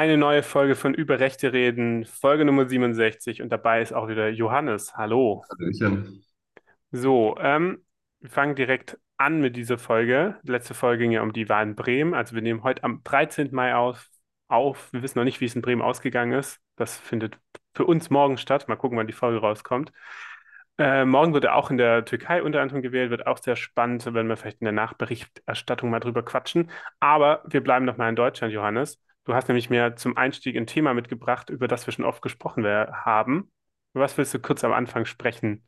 Eine neue Folge von Über Rechte reden, Folge Nummer 67 und dabei ist auch wieder Johannes. Hallo. Hallöchen. So, ähm, wir fangen direkt an mit dieser Folge. Die letzte Folge ging ja um die Wahl in Bremen. Also wir nehmen heute am 13. Mai auf, auf. Wir wissen noch nicht, wie es in Bremen ausgegangen ist. Das findet für uns morgen statt. Mal gucken, wann die Folge rauskommt. Äh, morgen wird er auch in der Türkei unter anderem gewählt, wird auch sehr spannend, wenn wir vielleicht in der Nachberichterstattung mal drüber quatschen. Aber wir bleiben noch mal in Deutschland, Johannes. Du hast nämlich mir zum Einstieg ein Thema mitgebracht, über das wir schon oft gesprochen haben. Über was willst du kurz am Anfang sprechen?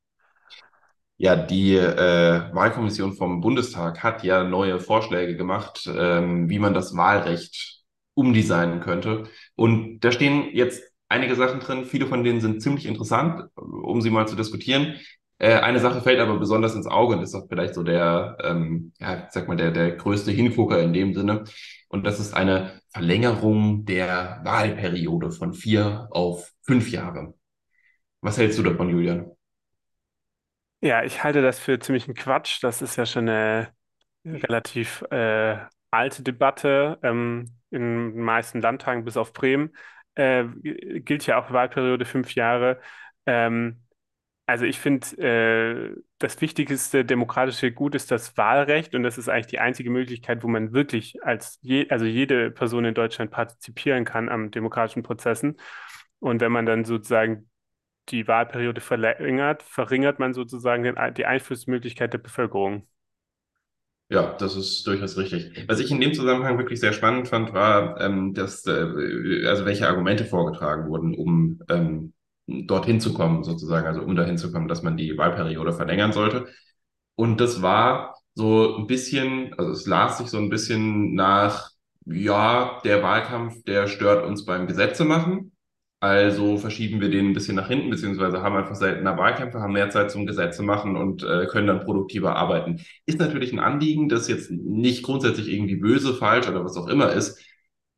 Ja, die äh, Wahlkommission vom Bundestag hat ja neue Vorschläge gemacht, ähm, wie man das Wahlrecht umdesignen könnte. Und da stehen jetzt einige Sachen drin. Viele von denen sind ziemlich interessant, um sie mal zu diskutieren. Äh, eine Sache fällt aber besonders ins Auge und ist auch vielleicht so der, ähm, ja, sag mal, der, der größte Hingucker in dem Sinne. Und das ist eine Verlängerung der Wahlperiode von vier auf fünf Jahre. Was hältst du davon, Julian? Ja, ich halte das für ziemlichen Quatsch. Das ist ja schon eine relativ äh, alte Debatte ähm, in den meisten Landtagen bis auf Bremen. Äh, gilt ja auch Wahlperiode fünf Jahre. Ähm, also ich finde, äh, das wichtigste demokratische Gut ist das Wahlrecht und das ist eigentlich die einzige Möglichkeit, wo man wirklich als je, also jede Person in Deutschland partizipieren kann am demokratischen Prozessen. Und wenn man dann sozusagen die Wahlperiode verlängert, verringert man sozusagen den, die Einflussmöglichkeit der Bevölkerung. Ja, das ist durchaus richtig. Was ich in dem Zusammenhang wirklich sehr spannend fand, war, ähm, dass, äh, also welche Argumente vorgetragen wurden, um ähm, dorthin zu kommen, sozusagen, also um dahin zu kommen, dass man die Wahlperiode verlängern sollte. Und das war so ein bisschen, also es las sich so ein bisschen nach, ja, der Wahlkampf, der stört uns beim Gesetze machen. Also verschieben wir den ein bisschen nach hinten, beziehungsweise haben einfach seltener Wahlkämpfe, haben mehr Zeit zum Gesetze machen und äh, können dann produktiver arbeiten. Ist natürlich ein Anliegen, das jetzt nicht grundsätzlich irgendwie böse, falsch oder was auch immer ist.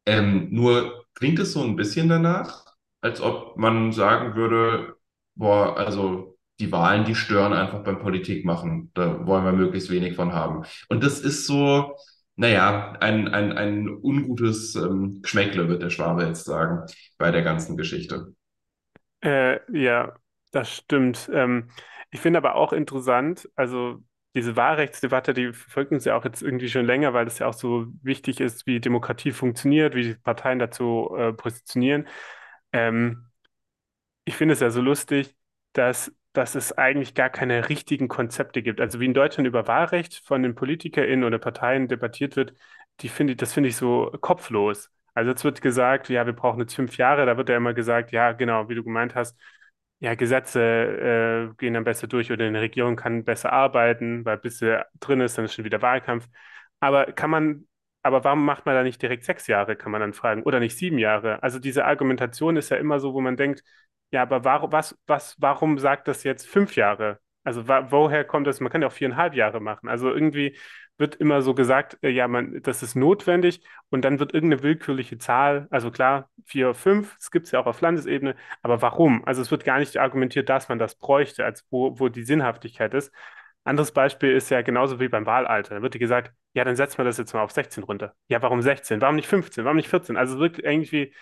Ähm, nur klingt es so ein bisschen danach, als ob man sagen würde, boah, also die Wahlen, die stören einfach beim Politik machen. Da wollen wir möglichst wenig von haben. Und das ist so, naja, ein, ein, ein ungutes ähm, Geschmäckle, wird der Schwabe jetzt sagen, bei der ganzen Geschichte. Äh, ja, das stimmt. Ähm, ich finde aber auch interessant, also diese Wahlrechtsdebatte, die verfolgt uns ja auch jetzt irgendwie schon länger, weil es ja auch so wichtig ist, wie Demokratie funktioniert, wie die Parteien dazu äh, positionieren. Ähm, ich finde es ja so lustig, dass, dass es eigentlich gar keine richtigen Konzepte gibt. Also wie in Deutschland über Wahlrecht von den PolitikerInnen oder Parteien debattiert wird, die finde, das finde ich so kopflos. Also jetzt wird gesagt, ja, wir brauchen jetzt fünf Jahre, da wird ja immer gesagt, ja, genau, wie du gemeint hast, ja, Gesetze äh, gehen dann besser durch oder eine Regierung kann besser arbeiten, weil bis sie drin ist, dann ist schon wieder Wahlkampf. Aber kann man aber warum macht man da nicht direkt sechs Jahre, kann man dann fragen, oder nicht sieben Jahre? Also diese Argumentation ist ja immer so, wo man denkt, ja, aber warum, was, was, warum sagt das jetzt fünf Jahre? Also woher kommt das? Man kann ja auch viereinhalb Jahre machen. Also irgendwie wird immer so gesagt, äh, ja, man, das ist notwendig und dann wird irgendeine willkürliche Zahl, also klar, vier, fünf, das gibt es ja auch auf Landesebene, aber warum? Also es wird gar nicht argumentiert, dass man das bräuchte, als wo, wo die Sinnhaftigkeit ist. Anderes Beispiel ist ja genauso wie beim Wahlalter. Da wird dir gesagt, ja, dann setzen wir das jetzt mal auf 16 runter. Ja, warum 16? Warum nicht 15? Warum nicht 14? Also wirklich irgendwie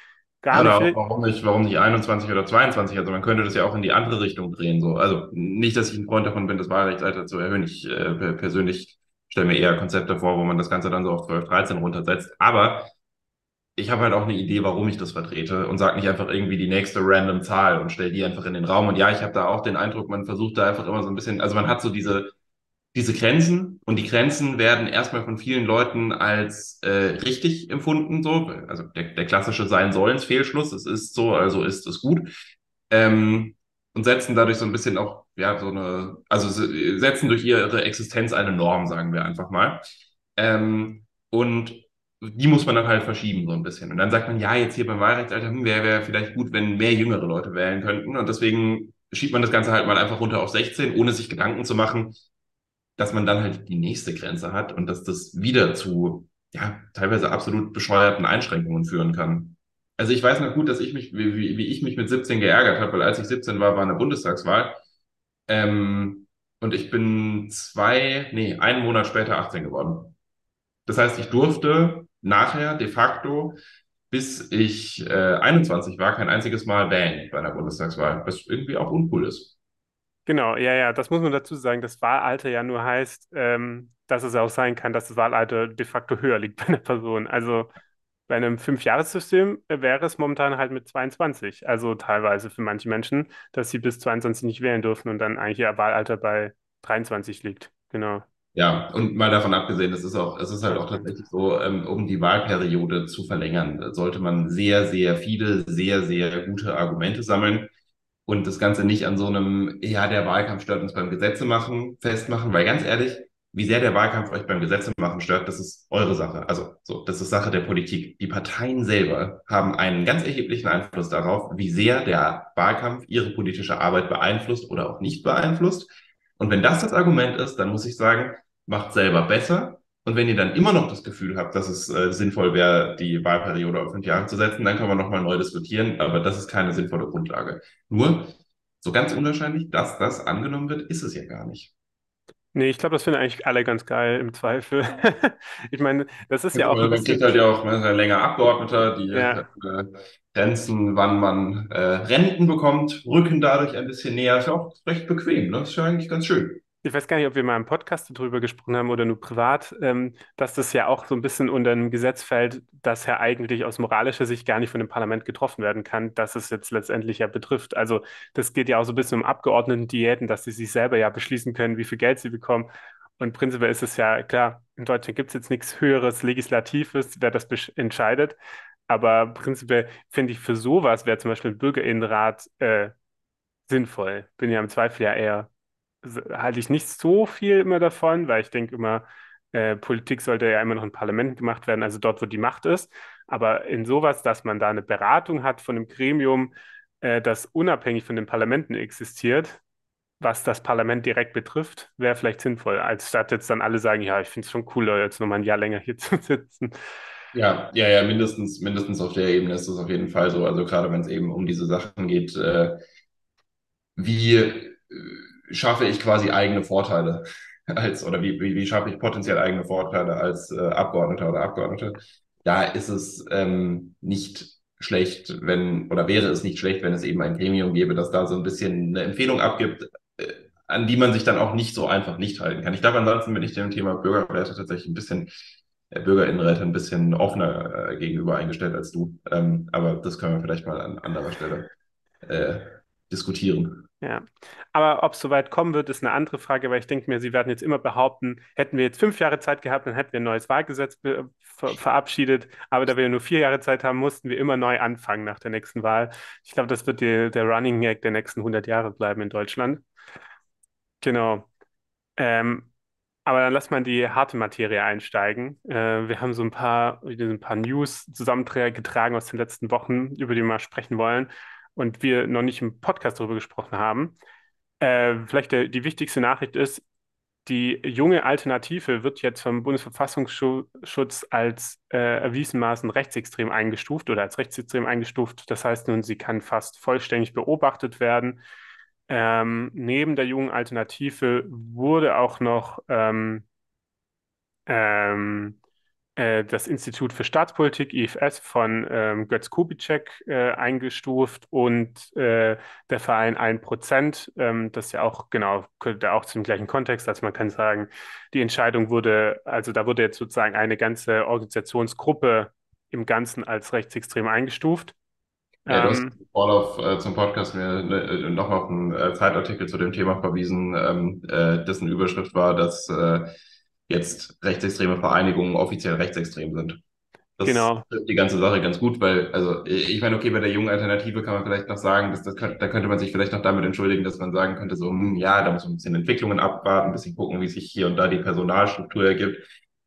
gar Ja, nicht. oder warum nicht, warum nicht 21 oder 22? Also man könnte das ja auch in die andere Richtung drehen. So. Also nicht, dass ich ein Freund davon bin, das Wahlrechtsalter zu erhöhen. Ich äh, persönlich stelle mir eher Konzepte vor, wo man das Ganze dann so auf 12, 13 runtersetzt. Aber ich habe halt auch eine Idee, warum ich das vertrete und sage nicht einfach irgendwie die nächste random Zahl und stelle die einfach in den Raum. Und ja, ich habe da auch den Eindruck, man versucht da einfach immer so ein bisschen, also man hat so diese, diese Grenzen und die Grenzen werden erstmal von vielen Leuten als äh, richtig empfunden, so, also der, der klassische Sein-Sollens-Fehlschluss, es ist so, also ist es gut. Ähm, und setzen dadurch so ein bisschen auch, ja, so eine, also setzen durch ihre Existenz eine Norm, sagen wir einfach mal. Ähm, und die muss man dann halt verschieben, so ein bisschen. Und dann sagt man, ja, jetzt hier beim Wahlrechtsalter hm, wäre wär vielleicht gut, wenn mehr jüngere Leute wählen könnten. Und deswegen schiebt man das Ganze halt mal einfach runter auf 16, ohne sich Gedanken zu machen, dass man dann halt die nächste Grenze hat und dass das wieder zu, ja, teilweise absolut bescheuerten Einschränkungen führen kann. Also ich weiß noch gut, dass ich mich, wie, wie ich mich mit 17 geärgert habe, weil als ich 17 war, war eine Bundestagswahl. Ähm, und ich bin zwei, nee, einen Monat später 18 geworden. Das heißt, ich durfte nachher de facto bis ich äh, 21 war, kein einziges Mal wählen bei einer Bundestagswahl, was irgendwie auch uncool ist. Genau, ja, ja, das muss man dazu sagen, dass Wahlalter ja nur heißt, ähm, dass es auch sein kann, dass das Wahlalter de facto höher liegt bei einer Person. Also bei einem Fünfjahressystem wäre es momentan halt mit 22. Also teilweise für manche Menschen, dass sie bis 22 nicht wählen dürfen und dann eigentlich ihr Wahlalter bei 23 liegt. Genau. Ja, und mal davon abgesehen, es ist auch, es ist halt auch tatsächlich so, ähm, um die Wahlperiode zu verlängern, sollte man sehr, sehr viele, sehr, sehr gute Argumente sammeln und das Ganze nicht an so einem, ja, der Wahlkampf stört uns beim Gesetze machen, festmachen, weil ganz ehrlich, wie sehr der Wahlkampf euch beim Gesetze machen stört, das ist eure Sache. Also, so, das ist Sache der Politik. Die Parteien selber haben einen ganz erheblichen Einfluss darauf, wie sehr der Wahlkampf ihre politische Arbeit beeinflusst oder auch nicht beeinflusst. Und wenn das das Argument ist, dann muss ich sagen, macht selber besser. Und wenn ihr dann immer noch das Gefühl habt, dass es äh, sinnvoll wäre, die Wahlperiode auf fünf Jahre zu setzen, dann können wir nochmal neu diskutieren. Aber das ist keine sinnvolle Grundlage. Nur, so ganz unwahrscheinlich, dass das angenommen wird, ist es ja gar nicht. Nee, ich glaube, das finden eigentlich alle ganz geil im Zweifel. Ich meine, das ist ja auch ein Man kriegt bisschen, halt ja auch länger Abgeordneter, die ja, äh, grenzen, wann man äh, Renten bekommt, rücken dadurch ein bisschen näher. Ist ja auch recht bequem, ne? Ist ja eigentlich ganz schön. Ich weiß gar nicht, ob wir mal im Podcast darüber gesprochen haben oder nur privat, ähm, dass das ja auch so ein bisschen unter einem Gesetz fällt, das ja eigentlich aus moralischer Sicht gar nicht von dem Parlament getroffen werden kann, dass es jetzt letztendlich ja betrifft. Also das geht ja auch so ein bisschen um Abgeordneten-Diäten, dass sie sich selber ja beschließen können, wie viel Geld sie bekommen. Und prinzipiell ist es ja klar, in Deutschland gibt es jetzt nichts höheres Legislatives, wer das entscheidet. Aber prinzipiell finde ich, für sowas wäre zum Beispiel ein Bürgerinnenrat äh, sinnvoll. Bin ja im Zweifel ja eher, halte ich nicht so viel immer davon, weil ich denke immer, äh, Politik sollte ja immer noch in Parlamenten gemacht werden, also dort, wo die Macht ist. Aber in sowas, dass man da eine Beratung hat von einem Gremium, äh, das unabhängig von den Parlamenten existiert, was das Parlament direkt betrifft, wäre vielleicht sinnvoll, als statt jetzt dann alle sagen, ja, ich finde es schon cooler, jetzt nochmal ein Jahr länger hier zu sitzen. Ja, ja, ja, mindestens, mindestens auf der Ebene ist es auf jeden Fall so. Also gerade wenn es eben um diese Sachen geht, äh, wie schaffe ich quasi eigene Vorteile als, oder wie, wie, wie schaffe ich potenziell eigene Vorteile als äh, Abgeordneter oder Abgeordnete? Da ist es ähm, nicht schlecht, wenn, oder wäre es nicht schlecht, wenn es eben ein Gremium gäbe, das da so ein bisschen eine Empfehlung abgibt, äh, an die man sich dann auch nicht so einfach nicht halten kann. Ich glaube, ansonsten bin ich dem Thema Bürgerwerte tatsächlich ein bisschen, äh, Bürgerinnenräte ein bisschen offener äh, gegenüber eingestellt als du. Ähm, aber das können wir vielleicht mal an anderer Stelle äh, diskutieren. Ja, aber ob es soweit kommen wird, ist eine andere Frage, weil ich denke mir, Sie werden jetzt immer behaupten, hätten wir jetzt fünf Jahre Zeit gehabt, dann hätten wir ein neues Wahlgesetz ver verabschiedet. Aber da wir nur vier Jahre Zeit haben, mussten wir immer neu anfangen nach der nächsten Wahl. Ich glaube, das wird die, der Running Gag der nächsten hundert Jahre bleiben in Deutschland. Genau. Ähm, aber dann lass mal die harte Materie einsteigen. Äh, wir haben so ein paar, ein paar News zusammengetragen aus den letzten Wochen, über die wir mal sprechen wollen und wir noch nicht im Podcast darüber gesprochen haben. Äh, vielleicht der, die wichtigste Nachricht ist, die junge Alternative wird jetzt vom Bundesverfassungsschutz als äh, erwiesenermaßen rechtsextrem eingestuft oder als rechtsextrem eingestuft. Das heißt nun, sie kann fast vollständig beobachtet werden. Ähm, neben der jungen Alternative wurde auch noch ähm, ähm, äh, das Institut für Staatspolitik, IFS, von ähm, Götz Kubitschek äh, eingestuft und äh, der Verein 1%, ähm, das ja auch, genau, ja auch zum gleichen Kontext, also man kann sagen, die Entscheidung wurde, also da wurde jetzt sozusagen eine ganze Organisationsgruppe im Ganzen als rechtsextrem eingestuft. Ja, du hast Ähm, Vorlauf äh, zum Podcast mir ne, nochmal auf einen äh, Zeitartikel zu dem Thema verwiesen, ähm, äh, dessen Überschrift war, dass äh, jetzt rechtsextreme Vereinigungen offiziell rechtsextrem sind. Das genau, trifft die ganze Sache ganz gut, weil, also ich meine, okay, bei der jungen Alternative kann man vielleicht noch sagen, dass das da könnte man sich vielleicht noch damit entschuldigen, dass man sagen könnte, so, hm, ja, da muss man ein bisschen Entwicklungen abwarten, ein bisschen gucken, wie sich hier und da die Personalstruktur ergibt,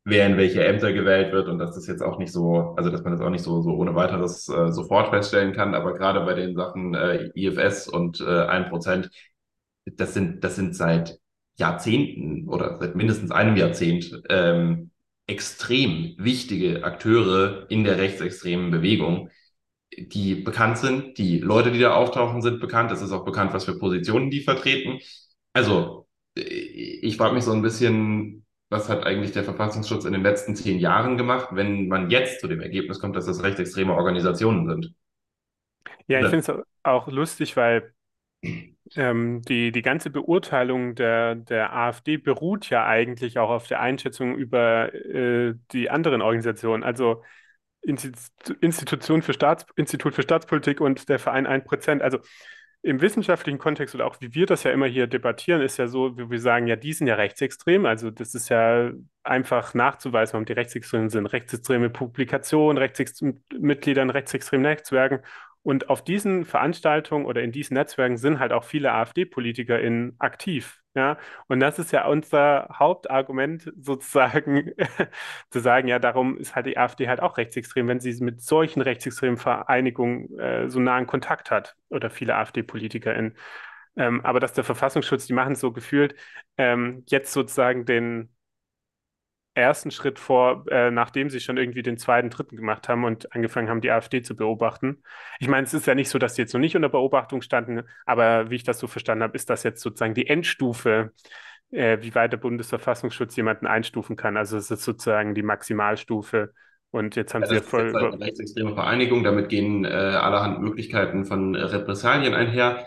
wer in welche Ämter gewählt wird und dass das jetzt auch nicht so, also dass man das auch nicht so, so ohne weiteres äh, sofort feststellen kann, aber gerade bei den Sachen äh, IFS und äh, 1%, das sind, das sind seit Jahrzehnten oder seit mindestens einem Jahrzehnt ähm, extrem wichtige Akteure in der rechtsextremen Bewegung, die bekannt sind. Die Leute, die da auftauchen, sind bekannt. Es ist auch bekannt, was für Positionen die vertreten. Also, äh, ich frage mich so ein bisschen, was hat eigentlich der Verfassungsschutz in den letzten zehn Jahren gemacht, wenn man jetzt zu dem Ergebnis kommt, dass das rechtsextreme Organisationen sind? Ja, ich finde es auch lustig, weil ähm, die, die ganze Beurteilung der, der AfD beruht ja eigentlich auch auf der Einschätzung über äh, die anderen Organisationen. Also Institution für Staats, Institut für Staatspolitik und der Verein 1%. Also im wissenschaftlichen Kontext oder auch wie wir das ja immer hier debattieren, ist ja so, wie wir sagen, ja, die sind ja rechtsextrem. Also das ist ja einfach nachzuweisen, warum die rechtsextrem sind. Rechtsextreme Publikationen, Rechtsextrem Mitglieder in rechtsextremen Netzwerken. Und auf diesen Veranstaltungen oder in diesen Netzwerken sind halt auch viele AfD-PolitikerInnen aktiv. Ja, und das ist ja unser Hauptargument sozusagen, zu sagen, ja, darum ist halt die AfD halt auch rechtsextrem, wenn sie mit solchen rechtsextremen Vereinigungen äh, so nahen Kontakt hat oder viele AfD-PolitikerInnen. Ähm, aber dass der Verfassungsschutz, die machen so gefühlt, ähm, jetzt sozusagen den ersten Schritt vor, äh, nachdem sie schon irgendwie den zweiten, dritten gemacht haben und angefangen haben, die AfD zu beobachten. Ich meine, es ist ja nicht so, dass sie jetzt noch nicht unter Beobachtung standen, aber wie ich das so verstanden habe, ist das jetzt sozusagen die Endstufe, äh, wie weit der Bundesverfassungsschutz jemanden einstufen kann. Also es ist sozusagen die Maximalstufe. Und jetzt haben ja, sie ja voll. Halt eine rechtsextreme Vereinigung, damit gehen äh, allerhand Möglichkeiten von Repressalien einher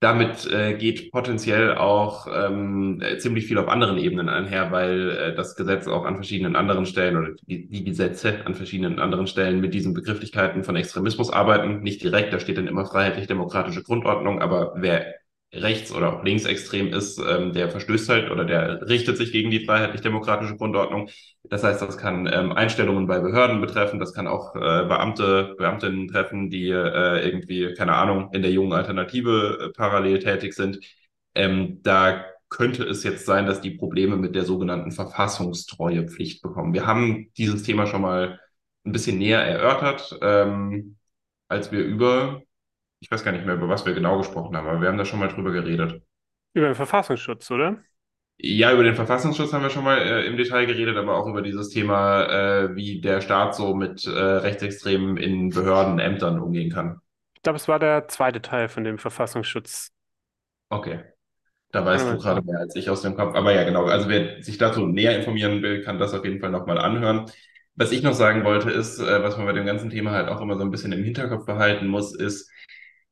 damit äh, geht potenziell auch ähm, ziemlich viel auf anderen Ebenen einher, weil äh, das Gesetz auch an verschiedenen anderen Stellen oder die, die Gesetze an verschiedenen anderen Stellen mit diesen Begrifflichkeiten von Extremismus arbeiten. Nicht direkt, da steht dann immer freiheitlich-demokratische Grundordnung, aber wer rechts- oder auch linksextrem ist, ähm, der verstößt halt oder der richtet sich gegen die freiheitlich-demokratische Grundordnung. Das heißt, das kann ähm, Einstellungen bei Behörden betreffen, das kann auch äh, Beamte, Beamtinnen treffen, die äh, irgendwie, keine Ahnung, in der jungen Alternative äh, parallel tätig sind. Ähm, da könnte es jetzt sein, dass die Probleme mit der sogenannten Verfassungstreuepflicht bekommen. Wir haben dieses Thema schon mal ein bisschen näher erörtert, ähm, als wir über ich weiß gar nicht mehr, über was wir genau gesprochen haben, aber wir haben da schon mal drüber geredet. Über den Verfassungsschutz, oder? Ja, über den Verfassungsschutz haben wir schon mal äh, im Detail geredet, aber auch über dieses Thema, äh, wie der Staat so mit äh, Rechtsextremen in Behörden, Ämtern umgehen kann. Ich glaube, es war der zweite Teil von dem Verfassungsschutz. Okay. Da weißt du gerade mehr als ich aus dem Kopf. Aber ja, genau. Also wer sich dazu näher informieren will, kann das auf jeden Fall nochmal anhören. Was ich noch sagen wollte, ist, äh, was man bei dem ganzen Thema halt auch immer so ein bisschen im Hinterkopf behalten muss, ist,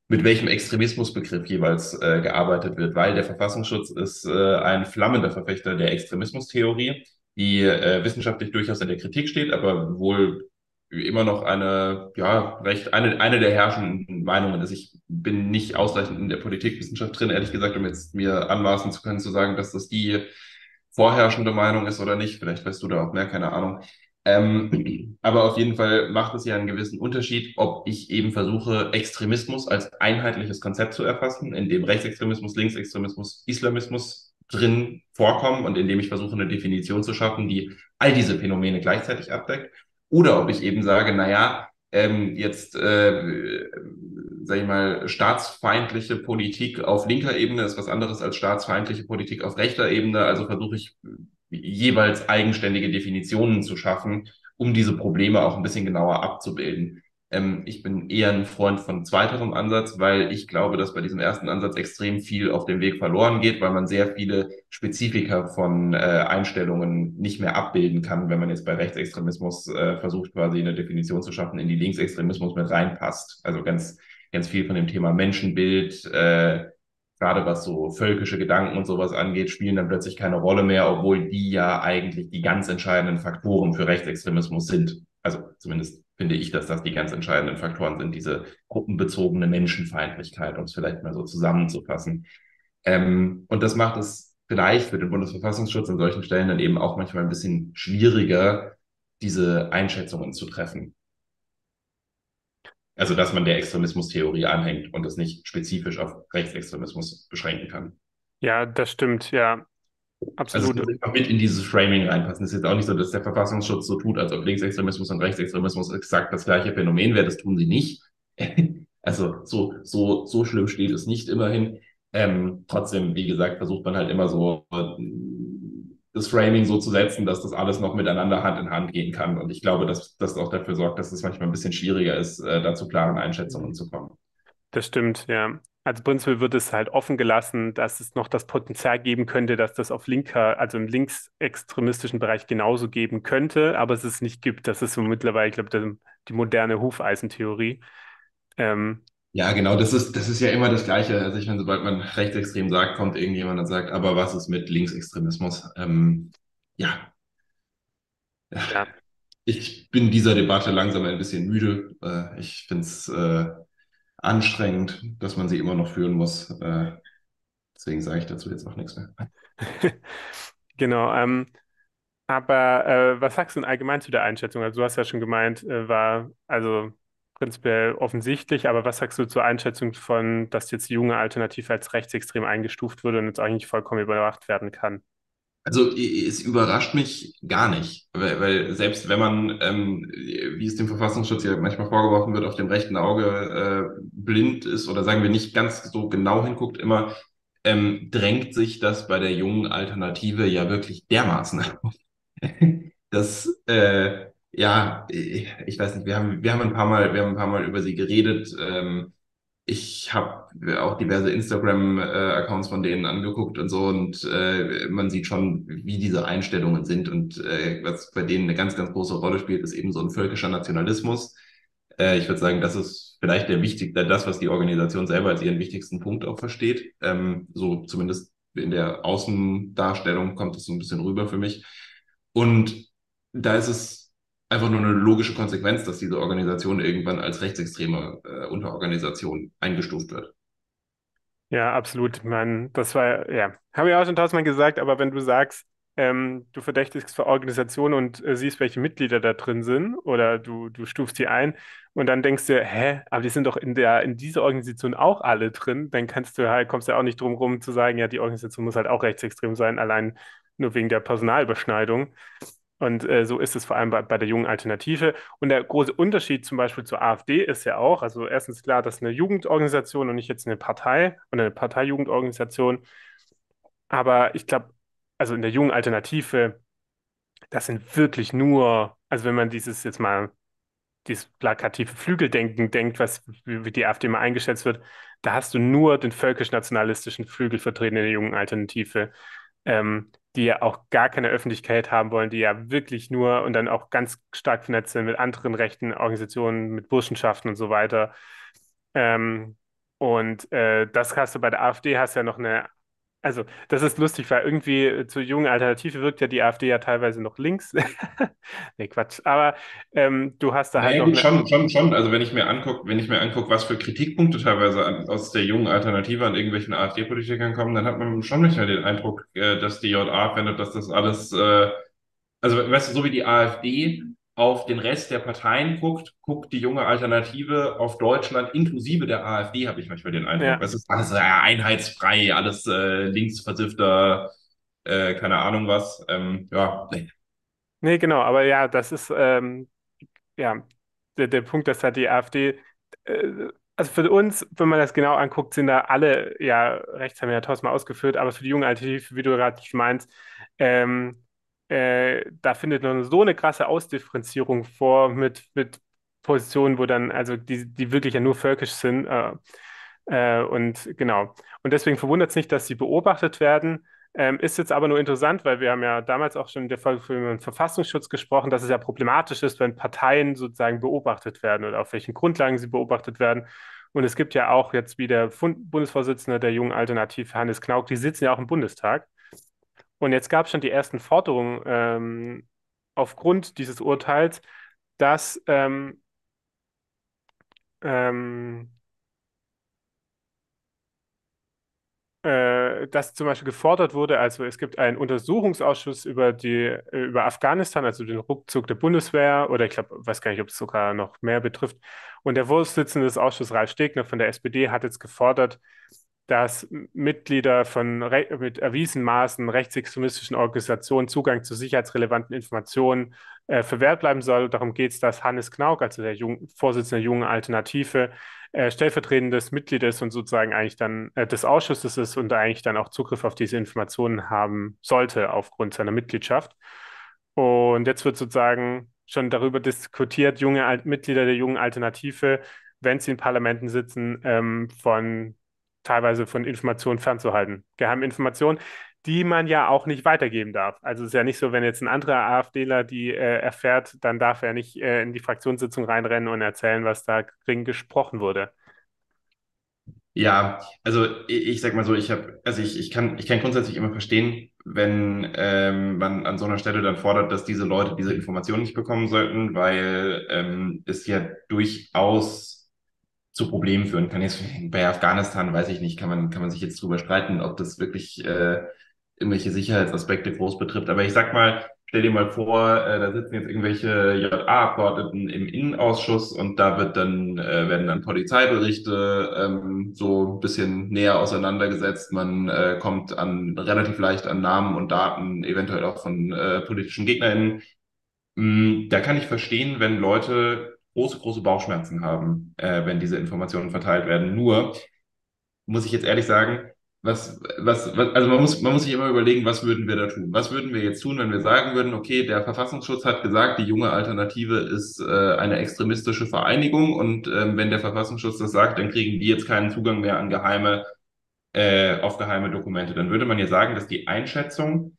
mit welchem Extremismusbegriff jeweils äh, gearbeitet wird, weil der Verfassungsschutz ist äh, ein flammender Verfechter der Extremismustheorie, die äh, wissenschaftlich durchaus in der Kritik steht, aber wohl immer noch eine, ja, recht, eine, eine der herrschenden Meinungen ist. Ich bin nicht ausreichend in der Politikwissenschaft drin, ehrlich gesagt, um jetzt mir anmaßen zu können, zu sagen, dass das die vorherrschende Meinung ist oder nicht. Vielleicht weißt du da auch mehr, keine Ahnung. Ähm, aber auf jeden Fall macht es ja einen gewissen Unterschied, ob ich eben versuche, Extremismus als einheitliches Konzept zu erfassen, in dem Rechtsextremismus, Linksextremismus, Islamismus drin vorkommen und in dem ich versuche, eine Definition zu schaffen, die all diese Phänomene gleichzeitig abdeckt. Oder ob ich eben sage, naja, ähm, jetzt, äh, sag ich mal, staatsfeindliche Politik auf linker Ebene ist was anderes als staatsfeindliche Politik auf rechter Ebene. Also versuche ich jeweils eigenständige Definitionen zu schaffen, um diese Probleme auch ein bisschen genauer abzubilden. Ähm, ich bin eher ein Freund von zweiterem Ansatz, weil ich glaube, dass bei diesem ersten Ansatz extrem viel auf dem Weg verloren geht, weil man sehr viele Spezifika von äh, Einstellungen nicht mehr abbilden kann, wenn man jetzt bei Rechtsextremismus äh, versucht, quasi eine Definition zu schaffen, in die Linksextremismus mit reinpasst. Also ganz, ganz viel von dem Thema Menschenbild, äh, gerade was so völkische Gedanken und sowas angeht, spielen dann plötzlich keine Rolle mehr, obwohl die ja eigentlich die ganz entscheidenden Faktoren für Rechtsextremismus sind. Also zumindest finde ich, dass das die ganz entscheidenden Faktoren sind, diese gruppenbezogene Menschenfeindlichkeit, um es vielleicht mal so zusammenzufassen. Ähm, und das macht es vielleicht für den Bundesverfassungsschutz an solchen Stellen dann eben auch manchmal ein bisschen schwieriger, diese Einschätzungen zu treffen. Also, dass man der Extremismustheorie anhängt und das nicht spezifisch auf Rechtsextremismus beschränken kann. Ja, das stimmt, ja. Absolut. Also es mit in dieses Framing reinpassen. Es ist jetzt auch nicht so, dass der Verfassungsschutz so tut, als ob Linksextremismus und Rechtsextremismus exakt das gleiche Phänomen wäre. Das tun sie nicht. also so, so, so schlimm steht es nicht immerhin. Ähm, trotzdem, wie gesagt, versucht man halt immer so das Framing so zu setzen, dass das alles noch miteinander Hand in Hand gehen kann. Und ich glaube, dass das auch dafür sorgt, dass es manchmal ein bisschen schwieriger ist, äh, da zu klaren Einschätzungen zu kommen. Das stimmt, ja. Also prinzipiell wird es halt offen gelassen, dass es noch das Potenzial geben könnte, dass das auf linker, also im linksextremistischen Bereich genauso geben könnte, aber es es nicht gibt. Das ist so mittlerweile, ich glaube, die moderne Hufeisentheorie. Ähm, ja, genau, das ist, das ist ja immer das Gleiche. Also ich meine, sobald man rechtsextrem sagt, kommt irgendjemand und sagt, aber was ist mit Linksextremismus? Ähm, ja. ja. Ich bin dieser Debatte langsam ein bisschen müde. Äh, ich finde es äh, anstrengend, dass man sie immer noch führen muss. Äh, deswegen sage ich dazu jetzt auch nichts mehr. genau. Ähm, aber äh, was sagst du denn allgemein zu der Einschätzung? Also du hast ja schon gemeint, äh, war also prinzipiell offensichtlich, aber was sagst du zur Einschätzung von, dass jetzt die junge Alternative als rechtsextrem eingestuft wurde und jetzt eigentlich vollkommen überwacht werden kann? Also es überrascht mich gar nicht, weil, weil selbst wenn man, ähm, wie es dem Verfassungsschutz ja manchmal vorgeworfen wird, auf dem rechten Auge äh, blind ist oder sagen wir nicht ganz so genau hinguckt, immer ähm, drängt sich das bei der jungen Alternative ja wirklich dermaßen dass äh, ja, ich weiß nicht, wir haben, wir haben ein paar Mal, wir haben ein paar Mal über sie geredet. Ähm, ich habe auch diverse Instagram-Accounts von denen angeguckt und so und äh, man sieht schon, wie diese Einstellungen sind und äh, was bei denen eine ganz, ganz große Rolle spielt, ist eben so ein völkischer Nationalismus. Äh, ich würde sagen, das ist vielleicht der wichtigste, das, was die Organisation selber als ihren wichtigsten Punkt auch versteht. Ähm, so zumindest in der Außendarstellung kommt es so ein bisschen rüber für mich. Und da ist es einfach nur eine logische Konsequenz, dass diese Organisation irgendwann als rechtsextreme äh, Unterorganisation eingestuft wird. Ja, absolut. Meine, das war, ja, habe ich auch schon tausendmal gesagt, aber wenn du sagst, ähm, du verdächtigst für Organisationen und äh, siehst, welche Mitglieder da drin sind, oder du, du stufst die ein und dann denkst du, hä, aber die sind doch in der, in dieser Organisation auch alle drin, dann kannst du halt, kommst du ja auch nicht drum rum zu sagen, ja, die Organisation muss halt auch rechtsextrem sein, allein nur wegen der Personalüberschneidung. Und äh, so ist es vor allem bei, bei, der jungen Alternative. Und der große Unterschied zum Beispiel zur AfD ist ja auch, also erstens klar, das ist eine Jugendorganisation und nicht jetzt eine Partei oder eine Parteijugendorganisation. Aber ich glaube, also in der jungen Alternative, das sind wirklich nur, also wenn man dieses jetzt mal, dieses plakative Flügeldenken denkt, was wie die AfD mal eingeschätzt wird, da hast du nur den völkisch-nationalistischen Flügel vertreten in der jungen Alternative. Ähm, die ja auch gar keine Öffentlichkeit haben wollen, die ja wirklich nur und dann auch ganz stark vernetzt sind mit anderen rechten Organisationen, mit Burschenschaften und so weiter. Ähm, und äh, das hast du bei der AfD, hast ja noch eine also, das ist lustig, weil irgendwie äh, zur jungen Alternative wirkt ja die AfD ja teilweise noch links. nee, Quatsch. Aber ähm, du hast da halt noch. Schon, schon, schon. Also, wenn ich mir angucke, wenn ich mir angucke, was für Kritikpunkte teilweise an, aus der jungen Alternative an irgendwelchen AfD-Politikern kommen, dann hat man schon nicht mehr den Eindruck, äh, dass die JA findet, dass das alles, äh, also, weißt du, so wie die AfD auf den Rest der Parteien guckt, guckt die junge Alternative auf Deutschland inklusive der AfD, habe ich manchmal den Eindruck. Ja. Es ist alles äh, einheitsfrei, alles äh, linksversiffter, äh, keine Ahnung was. Ähm, ja. Nee, genau, aber ja, das ist ähm, ja der, der Punkt, dass halt die AfD, äh, also für uns, wenn man das genau anguckt, sind da alle, ja, rechts haben wir ja tausendmal ausgeführt, aber für die junge Alternative, wie du gerade meinst, ähm, äh, da findet man so eine krasse Ausdifferenzierung vor mit, mit Positionen, wo dann, also die, die wirklich ja nur völkisch sind. Äh, äh, und genau. Und deswegen verwundert es nicht, dass sie beobachtet werden. Ähm, ist jetzt aber nur interessant, weil wir haben ja damals auch schon in der Folge für den Verfassungsschutz gesprochen, dass es ja problematisch ist, wenn Parteien sozusagen beobachtet werden oder auf welchen Grundlagen sie beobachtet werden. Und es gibt ja auch jetzt wie der Bundesvorsitzende der Jungen Alternative, Hannes Knauk, die sitzen ja auch im Bundestag. Und jetzt gab es schon die ersten Forderungen ähm, aufgrund dieses Urteils, dass ähm, ähm, äh, dass zum Beispiel gefordert wurde, also es gibt einen Untersuchungsausschuss über die über Afghanistan, also den Rückzug der Bundeswehr, oder ich glaube, weiß gar nicht, ob es sogar noch mehr betrifft. Und der Vorsitzende des Ausschusses, Ralf Stegner von der SPD, hat jetzt gefordert, dass Mitglieder von mit erwiesenmaßen rechtsextremistischen Organisationen Zugang zu sicherheitsrelevanten Informationen äh, verwehrt bleiben soll. Darum geht es, dass Hannes Knauk, also der Jung Vorsitzende der Jungen Alternative, äh, stellvertretendes Mitglied ist und sozusagen eigentlich dann äh, des Ausschusses ist und eigentlich dann auch Zugriff auf diese Informationen haben sollte aufgrund seiner Mitgliedschaft. Und jetzt wird sozusagen schon darüber diskutiert, junge Al Mitglieder der Jungen Alternative, wenn sie in Parlamenten sitzen, ähm, von teilweise von Informationen fernzuhalten. Geheiminformationen, die man ja auch nicht weitergeben darf. Also es ist ja nicht so, wenn jetzt ein anderer AfDler die äh, erfährt, dann darf er nicht äh, in die Fraktionssitzung reinrennen und erzählen, was da drin gesprochen wurde. Ja, also ich, ich sag mal so, ich habe, also ich, ich kann, ich kann grundsätzlich immer verstehen, wenn ähm, man an so einer Stelle dann fordert, dass diese Leute diese Informationen nicht bekommen sollten, weil ähm, es ja durchaus zu Problemen führen kann. Jetzt bei Afghanistan weiß ich nicht, kann man, kann man sich jetzt drüber streiten, ob das wirklich äh, irgendwelche Sicherheitsaspekte groß betrifft. Aber ich sag mal, stell dir mal vor, äh, da sitzen jetzt irgendwelche JA-Abgeordneten im Innenausschuss und da wird dann, äh, werden dann Polizeiberichte ähm, so ein bisschen näher auseinandergesetzt. Man äh, kommt an relativ leicht an Namen und Daten, eventuell auch von äh, politischen GegnerInnen. Mm, da kann ich verstehen, wenn Leute große, große Bauchschmerzen haben, äh, wenn diese Informationen verteilt werden. Nur muss ich jetzt ehrlich sagen, was, was, was, also man muss, man muss sich immer überlegen, was würden wir da tun? Was würden wir jetzt tun, wenn wir sagen würden, okay, der Verfassungsschutz hat gesagt, die junge Alternative ist äh, eine extremistische Vereinigung und ähm, wenn der Verfassungsschutz das sagt, dann kriegen die jetzt keinen Zugang mehr an geheime, äh, auf geheime Dokumente. Dann würde man ja sagen, dass die Einschätzung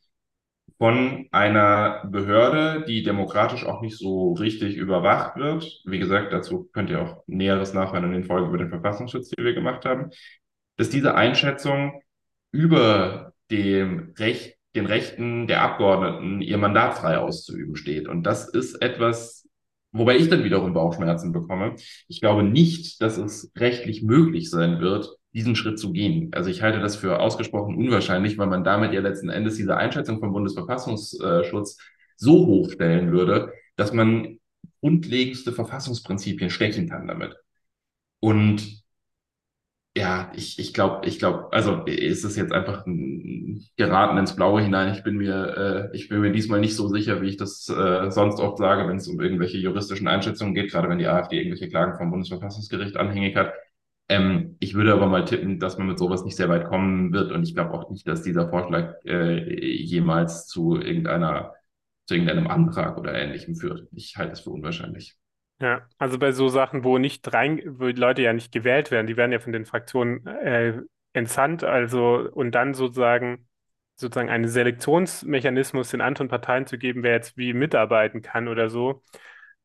von einer Behörde, die demokratisch auch nicht so richtig überwacht wird. Wie gesagt, dazu könnt ihr auch Näheres nachhören in den Folgen über den Verfassungsschutz, die wir gemacht haben dass diese Einschätzung über dem Recht, den Rechten der Abgeordneten, ihr Mandat frei auszuüben steht. Und das ist etwas, wobei ich dann wiederum Bauchschmerzen bekomme. Ich glaube nicht, dass es rechtlich möglich sein wird, diesen Schritt zu gehen. Also ich halte das für ausgesprochen unwahrscheinlich, weil man damit ja letzten Endes diese Einschätzung vom Bundesverfassungsschutz so hochstellen würde, dass man grundlegendste Verfassungsprinzipien stechen kann damit. Und ja, ich, ich glaube, ich glaube, also ist es jetzt einfach ein, geraten ins Blaue hinein. Ich bin mir, äh, ich bin mir diesmal nicht so sicher, wie ich das äh, sonst oft sage, wenn es um irgendwelche juristischen Einschätzungen geht, gerade wenn die AfD irgendwelche Klagen vom Bundesverfassungsgericht anhängig hat. Ähm, ich würde aber mal tippen, dass man mit sowas nicht sehr weit kommen wird und ich glaube auch nicht, dass dieser Vorschlag äh, jemals zu irgendeiner, zu irgendeinem Antrag oder Ähnlichem führt. Ich halte es für unwahrscheinlich. Ja, also bei so Sachen, wo nicht rein, wo Leute ja nicht gewählt werden, die werden ja von den Fraktionen äh, entsandt, also und dann sozusagen sozusagen einen Selektionsmechanismus den anderen Parteien zu geben, wer jetzt wie mitarbeiten kann oder so.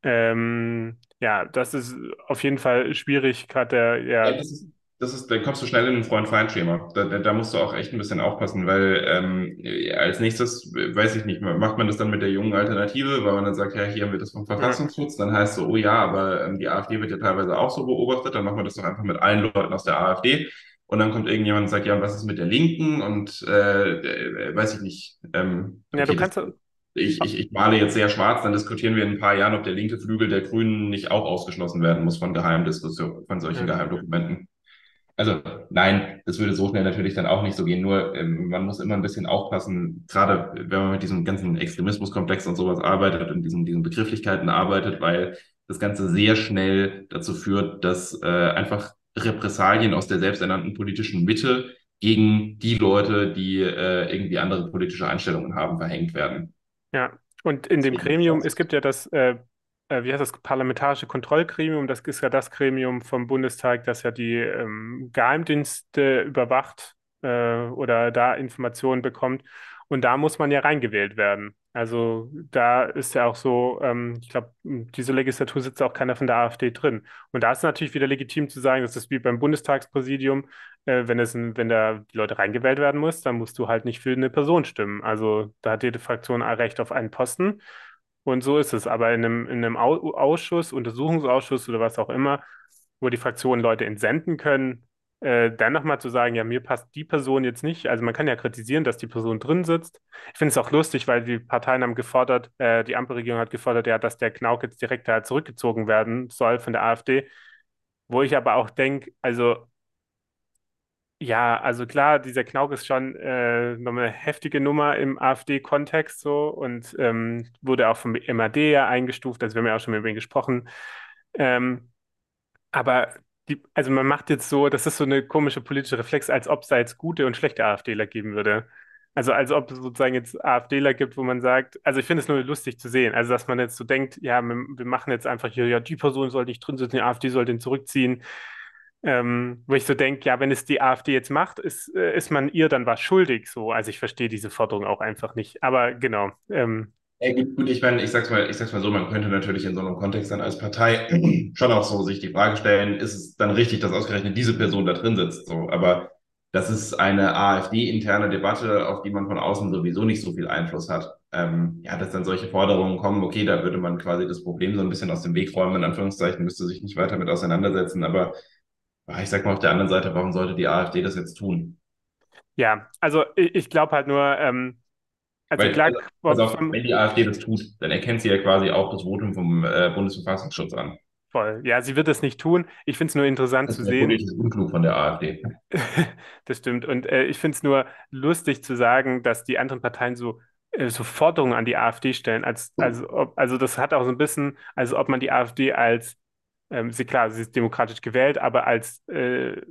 Ähm, ja, das ist auf jeden Fall schwierig, gerade der, ja. ja das ist, das ist, da kommst du schnell in ein Freund-Feind-Schema. Da, da, da, musst du auch echt ein bisschen aufpassen, weil ähm, als nächstes, weiß ich nicht, macht man das dann mit der jungen Alternative, weil man dann sagt, ja, hier haben wir das vom Verfassungsschutz, dann heißt so, oh ja, aber ähm, die AfD wird ja teilweise auch so beobachtet, dann machen wir das doch einfach mit allen Leuten aus der AfD. Und dann kommt irgendjemand und sagt, ja, und was ist mit der Linken? Und äh, äh, weiß ich nicht. Ähm, okay, ja, du kannst. Ich, ich, ich male jetzt sehr schwarz, dann diskutieren wir in ein paar Jahren, ob der linke Flügel der Grünen nicht auch ausgeschlossen werden muss von Geheimdiskussionen, von solchen ja. Geheimdokumenten. Also nein, das würde so schnell natürlich dann auch nicht so gehen. Nur ähm, man muss immer ein bisschen aufpassen, gerade wenn man mit diesem ganzen Extremismuskomplex und sowas arbeitet und diesen, diesen Begrifflichkeiten arbeitet, weil das Ganze sehr schnell dazu führt, dass äh, einfach Repressalien aus der selbsternannten politischen Mitte gegen die Leute, die äh, irgendwie andere politische Einstellungen haben, verhängt werden. Ja, und in dem Gremium, es gibt ja das äh, äh, wie heißt das, parlamentarische Kontrollgremium, das ist ja das Gremium vom Bundestag, das ja die ähm, Geheimdienste überwacht äh, oder da Informationen bekommt. Und da muss man ja reingewählt werden. Also da ist ja auch so, ähm, ich glaube, diese Legislatur sitzt auch keiner von der AfD drin. Und da ist natürlich wieder legitim zu sagen, das ist wie beim Bundestagspräsidium, äh, wenn es wenn da die Leute reingewählt werden muss, dann musst du halt nicht für eine Person stimmen. Also da hat jede Fraktion ein Recht auf einen Posten. Und so ist es. Aber in einem, in einem Ausschuss, Untersuchungsausschuss oder was auch immer, wo die Fraktionen Leute entsenden können, äh, dann nochmal zu sagen, ja, mir passt die Person jetzt nicht. Also man kann ja kritisieren, dass die Person drin sitzt. Ich finde es auch lustig, weil die Parteien haben gefordert, äh, die Ampelregierung hat gefordert, ja, dass der Knauk jetzt direkt da zurückgezogen werden soll von der AfD. Wo ich aber auch denke, also ja, also klar, dieser Knauk ist schon äh, nochmal eine heftige Nummer im AfD-Kontext so und ähm, wurde auch vom MAD ja eingestuft, also wir haben ja auch schon mit ihm gesprochen. Ähm, aber die, also man macht jetzt so, das ist so eine komische politische Reflex, als ob es da jetzt gute und schlechte AfDler geben würde. Also als ob es sozusagen jetzt AfDler gibt, wo man sagt, also ich finde es nur lustig zu sehen, also dass man jetzt so denkt, ja, wir, wir machen jetzt einfach hier, ja, die Person soll nicht drin sitzen, die AfD soll den zurückziehen. Ähm, wo ich so denke, ja, wenn es die AfD jetzt macht, ist, äh, ist man ihr dann was schuldig. So, also ich verstehe diese Forderung auch einfach nicht. Aber genau. Ähm, Ja, gut, ich meine, ich sag's mal, ich sag's mal so, man könnte natürlich in so einem Kontext dann als Partei schon auch so sich die Frage stellen, ist es dann richtig, dass ausgerechnet diese Person da drin sitzt? So, aber das ist eine AfD-interne Debatte, auf die man von außen sowieso nicht so viel Einfluss hat. Ähm, ja, dass dann solche Forderungen kommen, okay, da würde man quasi das Problem so ein bisschen aus dem Weg räumen, in Anführungszeichen, müsste sich nicht weiter mit auseinandersetzen, aber ich sag mal auf der anderen Seite, warum sollte die AfD das jetzt tun? ja, also ich, ich glaube halt nur, ähm, also Weil, klar, also, auf, wenn die AfD das tut, dann erkennt sie ja quasi auch das Votum vom äh, Bundesverfassungsschutz an. voll. Ja, sie wird es nicht tun. Ich finde es nur interessant Das zu wäre sehen. politisch unklug von der AfD. Das stimmt. Und äh, ich finde es nur lustig zu sagen, dass die anderen Parteien so, äh, so Forderungen an die AfD stellen. Als, also, ob, also das hat auch so ein bisschen, also ob man die AfD als, ähm, sie, klar, sie ist demokratisch gewählt, aber als äh,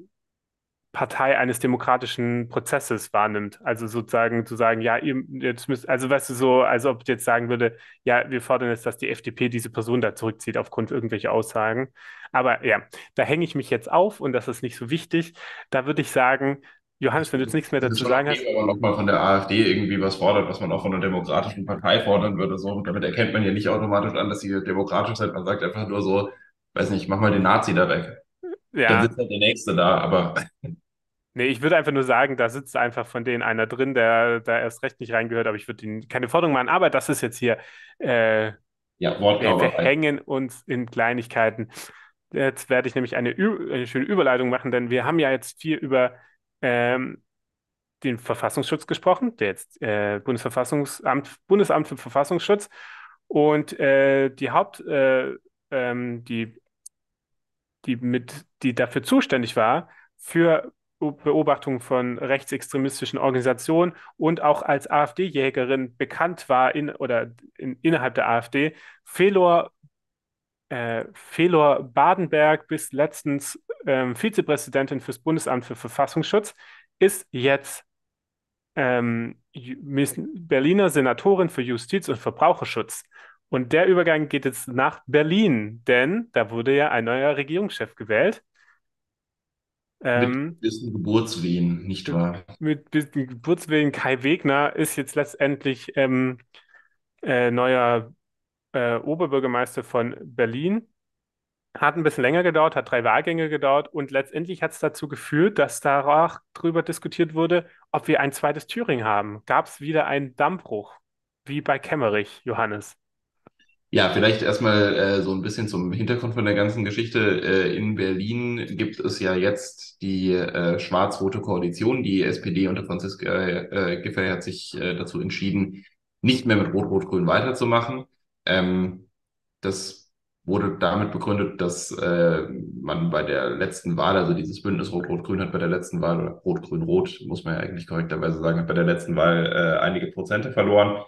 Partei eines demokratischen Prozesses wahrnimmt. Also sozusagen zu sagen, ja, ihr jetzt müsst, also weißt du, so, als ob ich jetzt sagen würde, ja, wir fordern jetzt, dass die FDP diese Person da zurückzieht aufgrund irgendwelcher Aussagen. Aber ja, da hänge ich mich jetzt auf und das ist nicht so wichtig. Da würde ich sagen, Johannes, wenn du jetzt nichts mehr dazu sagen hast, wenn man nochmal von der AfD irgendwie was fordert, was man auch von einer demokratischen Partei fordern würde. So, Und damit erkennt man ja nicht automatisch an, dass sie demokratisch sind. Man sagt einfach nur so, weiß nicht, mach mal den Nazi da weg. Dann ja, sitzt halt der Nächste da, aber nee, ich würde einfach nur sagen, da sitzt einfach von denen einer drin, der da erst recht nicht reingehört, aber ich würde ihnen keine Forderung machen. Aber das ist jetzt hier, äh, ja, wir Wortklauberei. verhängen uns in Kleinigkeiten. Jetzt werde ich nämlich eine, eine schöne Überleitung machen, denn wir haben ja jetzt viel über ähm, den Verfassungsschutz gesprochen, der jetzt äh, Bundesverfassungsamt, Bundesamt für Verfassungsschutz und äh, die Haupt, äh, ähm, die, die mit, die dafür zuständig war für Beobachtung von rechtsextremistischen Organisationen und auch als AfD-Jägerin bekannt war in oder in, innerhalb der AfD, Felor äh, Felor Badenberg bis letztens ähm, Vizepräsidentin fürs Bundesamt für Verfassungsschutz, ist jetzt ähm, Berliner Senatorin für Justiz und Verbraucherschutz. Und der Übergang geht jetzt nach Berlin, denn da wurde ja ein neuer Regierungschef gewählt. Mit Ähm, gewissen Geburtswehen, nicht wahr? mit bisschen Geburtswillen Kai Wegner ist jetzt letztendlich ähm, äh, neuer äh, Oberbürgermeister von Berlin. Hat ein bisschen länger gedauert, hat drei Wahlgänge gedauert und letztendlich hat es dazu geführt, dass danach darüber diskutiert wurde, ob wir ein zweites Thüringen haben. Gab es wieder einen Dammbruch, wie bei Kemmerich, Johannes? Ja, vielleicht erstmal äh, so ein bisschen zum Hintergrund von der ganzen Geschichte. Äh, in Berlin gibt es ja jetzt die äh, schwarz-rote Koalition. Die SPD unter Franziska äh, Giffey hat sich äh, dazu entschieden, nicht mehr mit Rot-Rot-Grün weiterzumachen. Ähm, das wurde damit begründet, dass äh, man bei der letzten Wahl, also dieses Bündnis Rot-Rot-Grün hat bei der letzten Wahl, Rot-Grün-Rot, muss man ja eigentlich korrekterweise sagen, hat bei der letzten Wahl äh, einige Prozente verloren.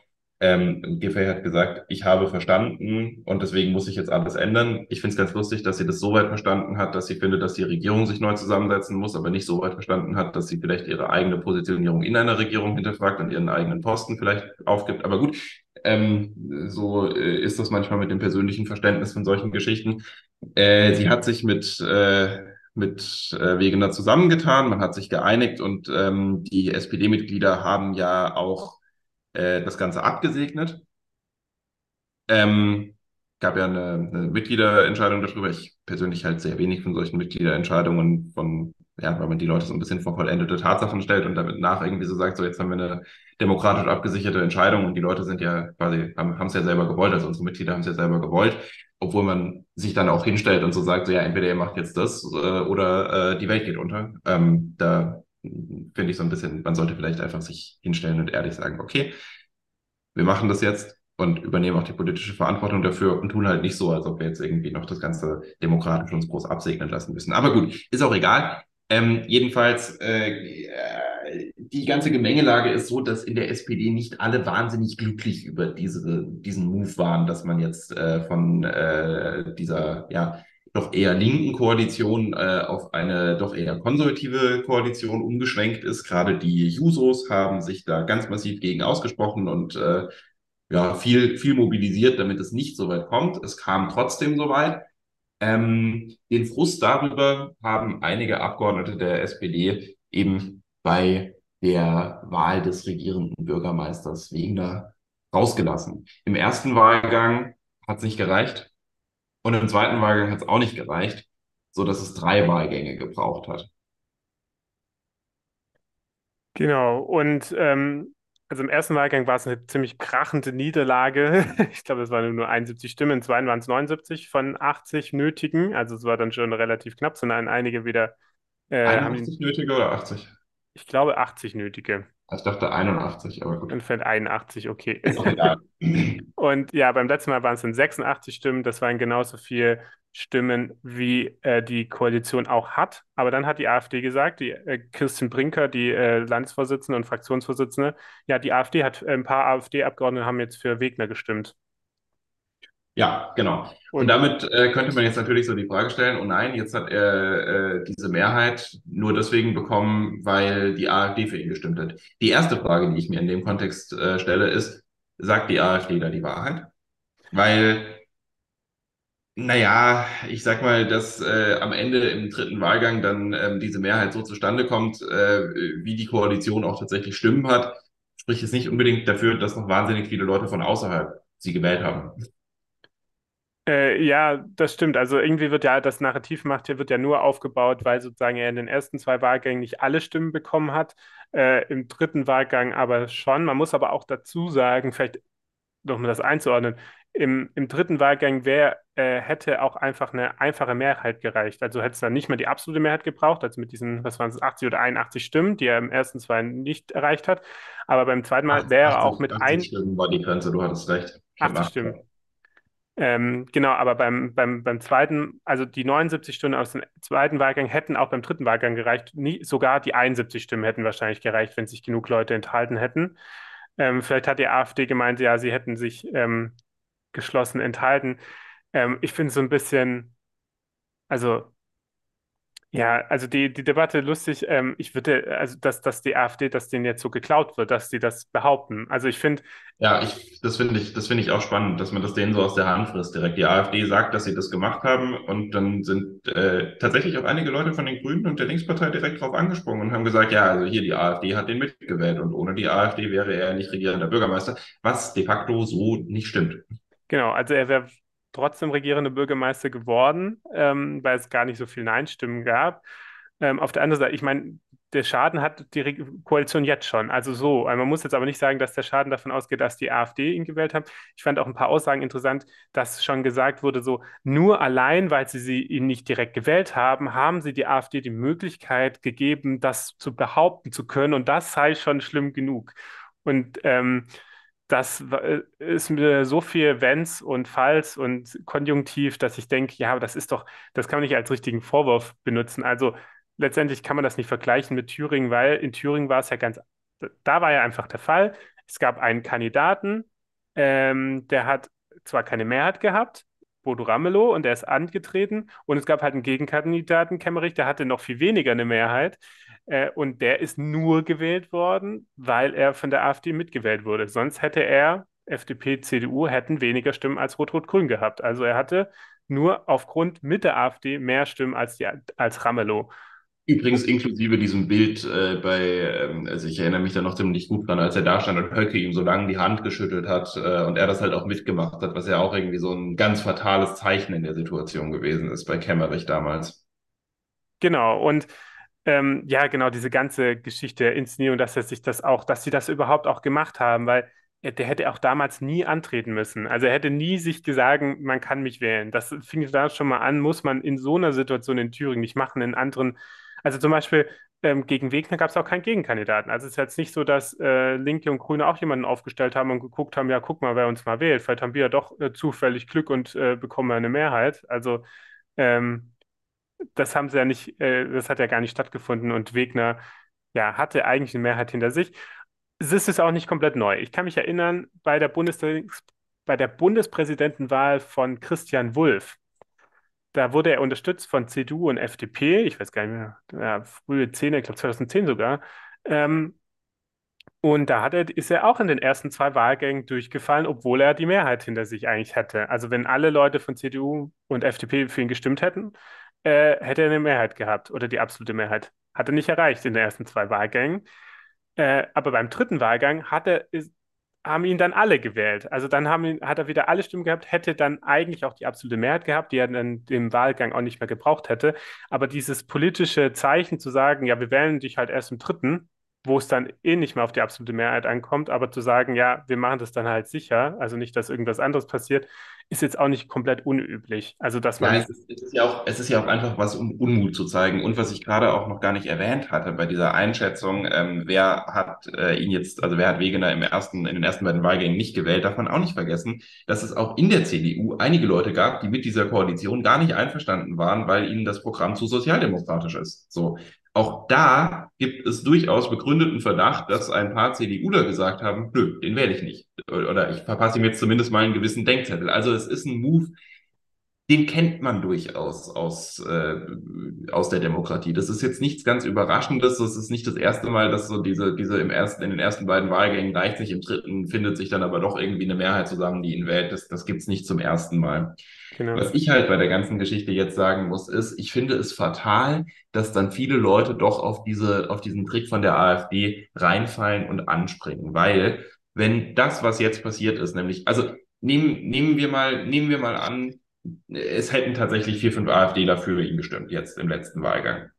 Ähm, Giffey hat gesagt, ich habe verstanden und deswegen muss ich jetzt alles ändern. Ich finde es ganz lustig, dass sie das so weit verstanden hat, dass sie findet, dass die Regierung sich neu zusammensetzen muss, aber nicht so weit verstanden hat, dass sie vielleicht ihre eigene Positionierung in einer Regierung hinterfragt und ihren eigenen Posten vielleicht aufgibt. Aber gut, ähm, so äh, ist das manchmal mit dem persönlichen Verständnis von solchen Geschichten. Äh, sie hat sich mit äh, mit äh, Wegener zusammengetan, man hat sich geeinigt und ähm, die SPD-Mitglieder haben ja auch äh, das Ganze abgesegnet. Ähm, gab ja eine, eine Mitgliederentscheidung darüber. Ich persönlich halt sehr wenig von solchen Mitgliederentscheidungen von, ja, weil man die Leute so ein bisschen vor vollendete Tatsachen stellt und damit nach irgendwie so sagt, so jetzt haben wir eine demokratisch abgesicherte Entscheidung und die Leute sind ja quasi, haben es ja selber gewollt, also unsere Mitglieder haben es ja selber gewollt, obwohl man sich dann auch hinstellt und so sagt, so ja, entweder ihr macht jetzt das äh, oder äh, die Welt geht unter. Ähm, da finde ich so ein bisschen, man sollte vielleicht einfach sich hinstellen und ehrlich sagen, okay, wir machen das jetzt und übernehmen auch die politische Verantwortung dafür und tun halt nicht so, als ob wir jetzt irgendwie noch das Ganze demokratisch uns groß absegnen lassen müssen. Aber gut, ist auch egal. Ähm, jedenfalls, äh, die ganze Gemengelage ist so, dass in der SPD nicht alle wahnsinnig glücklich über diese, diesen Move waren, dass man jetzt äh, von äh, dieser, ja, doch eher linken Koalition äh, auf eine doch eher konservative Koalition umgeschwenkt ist. Gerade die Jusos haben sich da ganz massiv gegen ausgesprochen und äh, ja, viel, viel mobilisiert, damit es nicht so weit kommt. Es kam trotzdem so weit. Ähm, den Frust darüber haben einige Abgeordnete der SPD eben bei der Wahl des regierenden Bürgermeisters Wegener rausgelassen. Im ersten Wahlgang hat es nicht gereicht und im zweiten Wahlgang hat es auch nicht gereicht, so dass es drei Wahlgänge gebraucht hat. Genau, und ähm, also im ersten Wahlgang war es eine ziemlich krachende Niederlage. Ich glaube, es waren nur 71 Stimmen, im zweiten waren es 79 von 80 nötigen. Also es war dann schon relativ knapp, sondern einige wieder äh, haben 81 die, nötige oder 80? Ich glaube, 80 nötige. Ich dachte 81, aber gut. Entfernt 81, okay. Ist egal. Und ja, beim letzten Mal waren es dann 86 Stimmen. Das waren genauso viele Stimmen, wie äh, die Koalition auch hat. Aber dann hat die AfD gesagt, die äh, Christian Brinker, die äh, Landesvorsitzende und Fraktionsvorsitzende, ja, die AfD hat, äh, ein paar AfD-Abgeordnete haben jetzt für Wegner gestimmt. Ja, genau. Und damit äh, könnte man jetzt natürlich so die Frage stellen, oh nein, jetzt hat er äh, diese Mehrheit nur deswegen bekommen, weil die AfD für ihn gestimmt hat. Die erste Frage, die ich mir in dem Kontext äh, stelle, ist, sagt die AfD da die Wahrheit? Weil, naja, ich sag mal, dass äh, am Ende im dritten Wahlgang dann ähm, diese Mehrheit so zustande kommt, äh, wie die Koalition auch tatsächlich Stimmen hat, spricht es nicht unbedingt dafür, dass noch wahnsinnig viele Leute von außerhalb sie gewählt haben. Äh, ja, das stimmt. Also irgendwie wird ja das Narrativ macht hier wird ja nur aufgebaut, weil sozusagen er in den ersten zwei Wahlgängen nicht alle Stimmen bekommen hat, äh, im dritten Wahlgang aber schon. Man muss aber auch dazu sagen, vielleicht noch mal das einzuordnen, im, im dritten Wahlgang wär, äh, hätte auch einfach eine einfache Mehrheit gereicht. Also hätte es dann nicht mehr die absolute Mehrheit gebraucht, also mit diesen, was waren es, 80 oder 81 Stimmen, die er im ersten zwei nicht erreicht hat. Aber beim zweiten Mal wäre er auch 80, mit 80 ein Stimmen war die Grenze, du hattest recht. Ich habe 80 Stimmen. Ähm, genau, aber beim, beim, beim zweiten, also die 79 Stimmen aus dem zweiten Wahlgang hätten auch beim dritten Wahlgang gereicht. Nie, sogar die 71 Stimmen hätten wahrscheinlich gereicht, wenn sich genug Leute enthalten hätten. Ähm, vielleicht hat die AfD gemeint, ja, sie hätten sich ähm, geschlossen enthalten. Ähm, ich finde es so ein bisschen, also ja, also die, die Debatte lustig. Ähm, ich würde, also dass, dass die AfD, dass denen jetzt so geklaut wird, dass sie das behaupten. Also ich finde, Ja, ich, das finde ich, das finde ich auch spannend, dass man das denen so aus der Hand frisst direkt. Die AfD sagt, dass sie das gemacht haben und dann sind äh, tatsächlich auch einige Leute von den Grünen und der Linkspartei direkt drauf angesprungen und haben gesagt, ja, also hier die AfD hat den mitgewählt und ohne die AfD wäre er nicht regierender Bürgermeister, was de facto so nicht stimmt. genau, also er wäre trotzdem regierender Bürgermeister geworden, ähm, weil es gar nicht so viele Nein-Stimmen gab. Ähm, auf der anderen Seite, ich meine, der Schaden hat die Re Koalition jetzt schon. Also so. Also man muss jetzt aber nicht sagen, dass der Schaden davon ausgeht, dass die AfD ihn gewählt hat. Ich fand auch ein paar Aussagen interessant, dass schon gesagt wurde, so nur allein, weil sie, sie ihn nicht direkt gewählt haben, haben sie die AfD die Möglichkeit gegeben, das zu behaupten zu können. Und das sei schon schlimm genug. Und ähm, das äh, ist mir so viel Wenns und Falls und Konjunktiv, dass ich denke, ja, aber das ist doch, das kann man nicht als richtigen Vorwurf benutzen. Also letztendlich kann man das nicht vergleichen mit Thüringen, weil in Thüringen war es ja ganz, da war ja einfach der Fall. Es gab einen Kandidaten, ähm, der hat zwar keine Mehrheit gehabt, Bodo Ramelow, und der ist angetreten, und es gab halt einen Gegenkandidaten, Kemmerich, der hatte noch viel weniger eine Mehrheit. Äh, und der ist nur gewählt worden, weil er von der AfD mitgewählt wurde. Sonst hätte er, FDP, CDU, hätten weniger Stimmen als Rot-Rot-Grün gehabt. Also er hatte nur aufgrund mit der AfD mehr Stimmen als, die, als Ramelow. Übrigens inklusive diesem Bild äh, bei, ähm, also ich erinnere mich da noch ziemlich gut dran, als er da stand und Höcke ihm so lange die Hand geschüttelt hat äh, und er das halt auch mitgemacht hat, was ja auch irgendwie so ein ganz fatales Zeichen in der Situation gewesen ist bei Kemmerich damals. Genau, und ähm, ja, genau, diese ganze Geschichte der Inszenierung, dass er sich das auch, dass sie das überhaupt auch gemacht haben, weil er, der hätte auch damals nie antreten müssen. Also er hätte nie sich gesagt, man kann mich wählen. Das fing da schon mal an, muss man in so einer Situation in Thüringen nicht machen, in anderen, also zum Beispiel ähm, gegen Wegner gab es auch keinen Gegenkandidaten. Also es ist jetzt nicht so, dass äh, Linke und Grüne auch jemanden aufgestellt haben und geguckt haben, ja, guck mal, wer uns mal wählt. Vielleicht haben wir ja doch äh, zufällig Glück und äh, bekommen eine Mehrheit. Also ähm, das haben sie ja nicht, äh, das hat ja gar nicht stattgefunden und Wegner, ja, hatte eigentlich eine Mehrheit hinter sich. Es ist auch nicht komplett neu. Ich kann mich erinnern, bei der Bundestags bei der Bundespräsidentenwahl von Christian Wulff, da wurde er unterstützt von CDU und FDP, ich weiß gar nicht mehr, ja, frühe Zehner, ich glaube 2010 sogar. Ähm, Und da hat er, ist er auch in den ersten zwei Wahlgängen durchgefallen, obwohl er die Mehrheit hinter sich eigentlich hätte. Also wenn alle Leute von CDU und FDP für ihn gestimmt hätten, äh, hätte er eine Mehrheit gehabt oder die absolute Mehrheit. Hat er nicht erreicht in den ersten zwei Wahlgängen. Äh, aber beim dritten Wahlgang hat er, ist, haben ihn dann alle gewählt. Also dann haben ihn, hat er wieder alle Stimmen gehabt, hätte dann eigentlich auch die absolute Mehrheit gehabt, die er dann im Wahlgang auch nicht mehr gebraucht hätte. Aber dieses politische Zeichen zu sagen, ja, wir wählen dich halt erst im dritten, wo es dann eh nicht mehr auf die absolute Mehrheit ankommt, aber zu sagen, ja, wir machen das dann halt sicher, also nicht, dass irgendwas anderes passiert, ist jetzt auch nicht komplett unüblich. Also, man. Ja, es ja auch, es ist ja auch einfach was, um Unmut zu zeigen. Und was ich gerade auch noch gar nicht erwähnt hatte bei dieser Einschätzung, ähm, wer hat äh, ihn jetzt, also wer hat Wegener im ersten, in den ersten beiden Wahlgängen nicht gewählt, darf man auch nicht vergessen, dass es auch in der CDU einige Leute gab, die mit dieser Koalition gar nicht einverstanden waren, weil ihnen das Programm zu sozialdemokratisch ist. So. Auch da gibt es durchaus begründeten Verdacht, dass ein paar CDUler gesagt haben, nö, den wähle ich nicht. Oder ich verpasse ihm jetzt zumindest mal einen gewissen Denkzettel. Also es ist ein Move, den kennt man durchaus aus, äh, aus der Demokratie. Das ist jetzt nichts ganz Überraschendes. Das ist nicht das erste Mal, dass so diese, diese im ersten, in den ersten beiden Wahlgängen reicht sich, im dritten findet sich dann aber doch irgendwie eine Mehrheit zusammen, die ihn wählt. Das, das gibt's nicht zum ersten Mal. Genau. Was ich halt bei der ganzen Geschichte jetzt sagen muss, ist, ich finde es fatal, dass dann viele Leute doch auf diese, auf diesen Trick von der AfD reinfallen und anspringen, weil wenn das, was jetzt passiert ist, nämlich, also nehmen, nehmen wir mal, nehmen wir mal an, es hätten tatsächlich vier, fünf AfDler für ihn gestimmt, jetzt im letzten Wahlgang.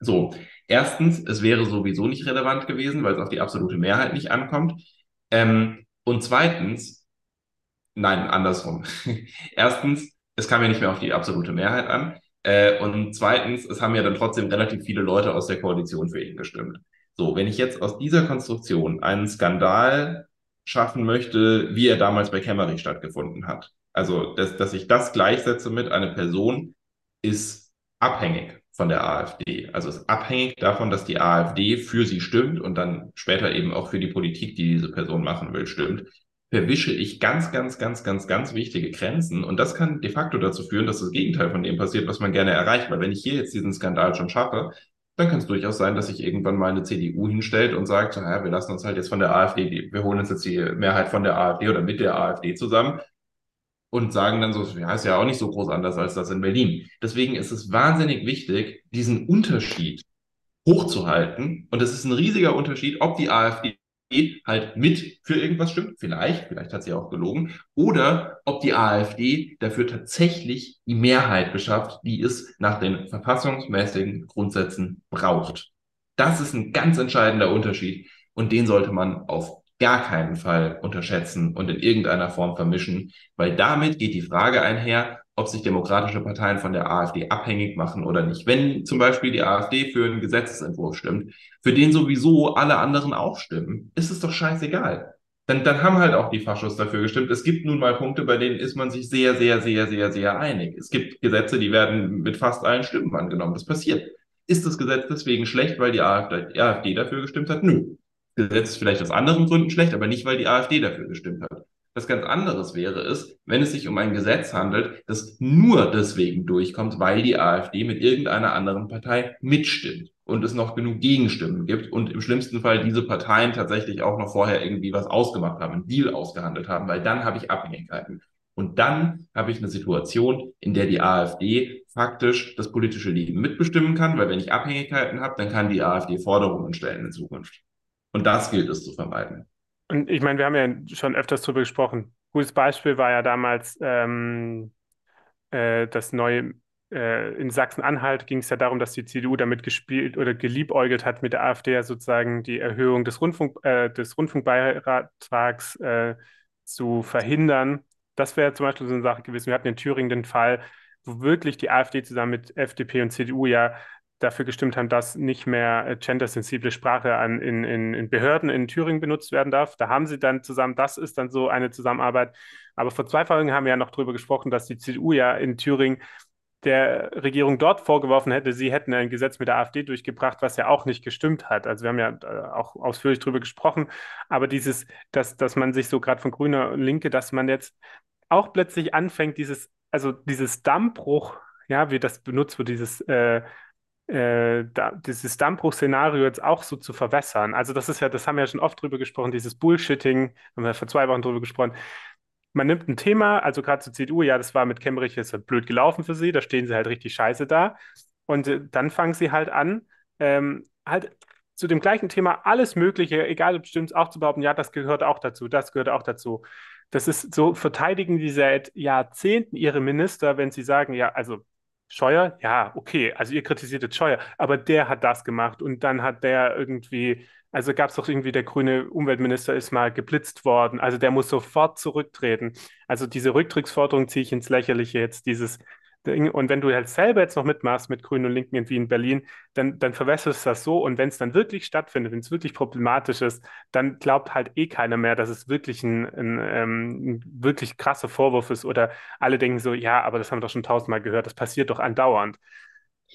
So, erstens, es wäre sowieso nicht relevant gewesen, weil es auf die absolute Mehrheit nicht ankommt. Ähm, und zweitens, nein, andersrum. erstens, es kam ja nicht mehr auf die absolute Mehrheit an. Äh, und zweitens, es haben ja dann trotzdem relativ viele Leute aus der Koalition für ihn gestimmt. So, wenn ich jetzt aus dieser Konstruktion einen Skandal schaffen möchte, wie er damals bei Kämmerich stattgefunden hat, also dass, dass ich das gleichsetze mit einer Person, ist abhängig von der AfD. Also ist abhängig davon, dass die AfD für sie stimmt und dann später eben auch für die Politik, die diese Person machen will, stimmt verwische ich ganz, ganz, ganz, ganz, ganz wichtige Grenzen. Und das kann de facto dazu führen, dass das Gegenteil von dem passiert, was man gerne erreicht. Weil wenn ich hier jetzt diesen Skandal schon schaffe, dann kann es durchaus sein, dass sich irgendwann mal eine CDU hinstellt und sagt, naja, wir lassen uns halt jetzt von der AfD, wir holen uns jetzt die Mehrheit von der AfD oder mit der AfD zusammen und sagen dann so, ja, ist ja auch nicht so groß anders als das in Berlin. Deswegen ist es wahnsinnig wichtig, diesen Unterschied hochzuhalten. Und es ist ein riesiger Unterschied, ob die AfD halt mit für irgendwas stimmt, vielleicht, vielleicht hat sie auch gelogen, oder ob die AfD dafür tatsächlich die Mehrheit beschafft, die es nach den verfassungsmäßigen Grundsätzen braucht. Das ist ein ganz entscheidender Unterschied und den sollte man auf gar keinen Fall unterschätzen und in irgendeiner Form vermischen, weil damit geht die Frage einher, ob sich demokratische Parteien von der AfD abhängig machen oder nicht. Wenn zum Beispiel die AfD für einen Gesetzesentwurf stimmt, für den sowieso alle anderen auch stimmen, ist es doch scheißegal. Dann, dann haben halt auch die Faschos dafür gestimmt. Es gibt nun mal Punkte, bei denen ist man sich sehr, sehr, sehr, sehr, sehr einig. Es gibt Gesetze, die werden mit fast allen Stimmen angenommen. Das passiert. Ist das Gesetz deswegen schlecht, weil die AfD, die AfD dafür gestimmt hat? Nö. Das Gesetz ist vielleicht aus anderen Gründen schlecht, aber nicht, weil die AfD dafür gestimmt hat. Was ganz anderes wäre es, wenn es sich um ein Gesetz handelt, das nur deswegen durchkommt, weil die AfD mit irgendeiner anderen Partei mitstimmt und es noch genug Gegenstimmen gibt und im schlimmsten Fall diese Parteien tatsächlich auch noch vorher irgendwie was ausgemacht haben, einen Deal ausgehandelt haben, weil dann habe ich Abhängigkeiten. Und dann habe ich eine Situation, in der die AfD faktisch das politische Leben mitbestimmen kann, weil wenn ich Abhängigkeiten habe, dann kann die AfD Forderungen stellen in Zukunft. Und das gilt es zu vermeiden. Und ich meine, wir haben ja schon öfters darüber gesprochen. Gutes Beispiel war ja damals ähm, äh, das neue, äh, in Sachsen-Anhalt ging es ja darum, dass die CDU damit gespielt oder geliebäugelt hat, mit der AfD ja sozusagen die Erhöhung des, Rundfunk, äh, des Rundfunkbeitrags äh, zu verhindern. Das wäre zum Beispiel so eine Sache gewesen. Wir hatten in Thüringen den Fall, wo wirklich die AfD zusammen mit FDP und CDU ja dafür gestimmt haben, dass nicht mehr äh, gendersensible Sprache an, in, in, in, Behörden in Thüringen benutzt werden darf. Da haben sie dann zusammen, das ist dann so eine Zusammenarbeit. Aber vor zwei Folgen haben wir ja noch darüber gesprochen, dass die CDU ja in Thüringen der Regierung dort vorgeworfen hätte, sie hätten ein Gesetz mit der AfD durchgebracht, was ja auch nicht gestimmt hat. Also wir haben ja äh, auch ausführlich darüber gesprochen, aber dieses, dass, dass man sich so gerade von Grüner und Linke, dass man jetzt auch plötzlich anfängt, dieses, also dieses Dammbruch, ja, wie das benutzt wird, dieses äh, äh, dieses Dammbruchszenario jetzt auch so zu verwässern. Also das ist ja, das haben wir ja schon oft drüber gesprochen, dieses Bullshitting, haben wir vor zwei Wochen drüber gesprochen. Man nimmt ein Thema, also gerade zur CDU, ja, das war mit Kemmerich jetzt halt blöd gelaufen für sie, da stehen sie halt richtig scheiße da. Und äh, dann fangen sie halt an, ähm, halt zu dem gleichen Thema alles Mögliche, egal ob stimmt, auch zu behaupten, ja, das gehört auch dazu, das gehört auch dazu. Das ist so, verteidigen die seit Jahrzehnten ihre Minister, wenn sie sagen, ja, also Scheuer, ja, okay, also ihr kritisiert jetzt Scheuer, aber der hat das gemacht und dann hat der irgendwie, also gab es doch irgendwie, der grüne Umweltminister ist mal geblitzt worden, also der muss sofort zurücktreten. Also diese Rücktrittsforderung ziehe ich ins Lächerliche jetzt, dieses. Und wenn du halt selber jetzt noch mitmachst mit Grünen und Linken irgendwie in Berlin, dann, dann verwässerst du das so. Und wenn es dann wirklich stattfindet, wenn es wirklich problematisch ist, dann glaubt halt eh keiner mehr, dass es wirklich ein, ein, ähm, ein wirklich krasser Vorwurf ist. Oder alle denken so, ja, aber das haben wir doch schon tausendmal gehört, das passiert doch andauernd.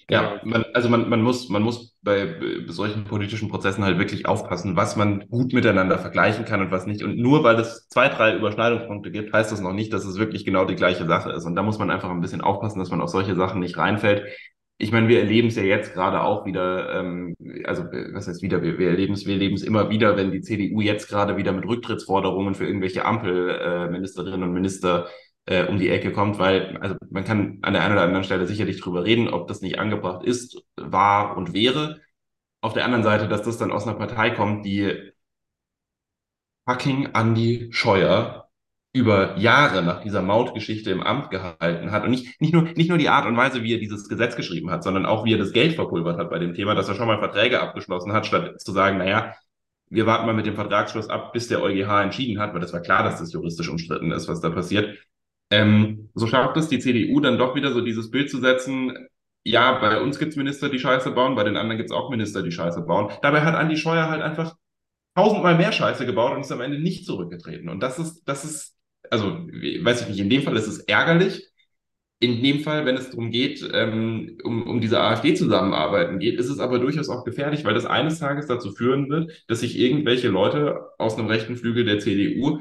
Ja, man, also man, man muss, man muss bei, bei solchen politischen Prozessen halt wirklich aufpassen, was man gut miteinander vergleichen kann und was nicht. Und nur weil es zwei, drei Überschneidungspunkte gibt, heißt das noch nicht, dass es wirklich genau die gleiche Sache ist. Und da muss man einfach ein bisschen aufpassen, dass man auf solche Sachen nicht reinfällt. Ich meine, wir erleben es ja jetzt gerade auch wieder, ähm, also was heißt wieder, wir, wir erleben es, wir erleben es immer wieder, wenn die CDU jetzt gerade wieder mit Rücktrittsforderungen für irgendwelche Ampelministerinnen äh, und Minister äh, um die Ecke kommt, weil also man kann an der einen oder anderen Stelle sicherlich drüber reden, ob das nicht angebracht ist, war und wäre. Auf der anderen Seite, dass das dann aus einer Partei kommt, die fucking Andy Scheuer über Jahre nach dieser Mautgeschichte im Amt gehalten hat und nicht, nicht, nur, nicht nur die Art und Weise, wie er dieses Gesetz geschrieben hat, sondern auch wie er das Geld verpulvert hat bei dem Thema, dass er schon mal Verträge abgeschlossen hat, statt zu sagen, naja, wir warten mal mit dem Vertragsschluss ab, bis der EuGH entschieden hat, weil das war klar, dass das juristisch umstritten ist, was da passiert. Ähm, so schafft es die CDU dann doch wieder so dieses Bild zu setzen, ja, bei uns gibt es Minister, die Scheiße bauen, bei den anderen gibt es auch Minister, die Scheiße bauen. Dabei hat Andi Scheuer halt einfach tausendmal mehr Scheiße gebaut und ist am Ende nicht zurückgetreten. Und das ist, das ist, also, weiß ich nicht, in dem Fall ist es ärgerlich. In dem Fall, wenn es darum geht, ähm, um, um diese AfD-Zusammenarbeiten geht, ist es aber durchaus auch gefährlich, weil das eines Tages dazu führen wird, dass sich irgendwelche Leute aus einem rechten Flügel der CDU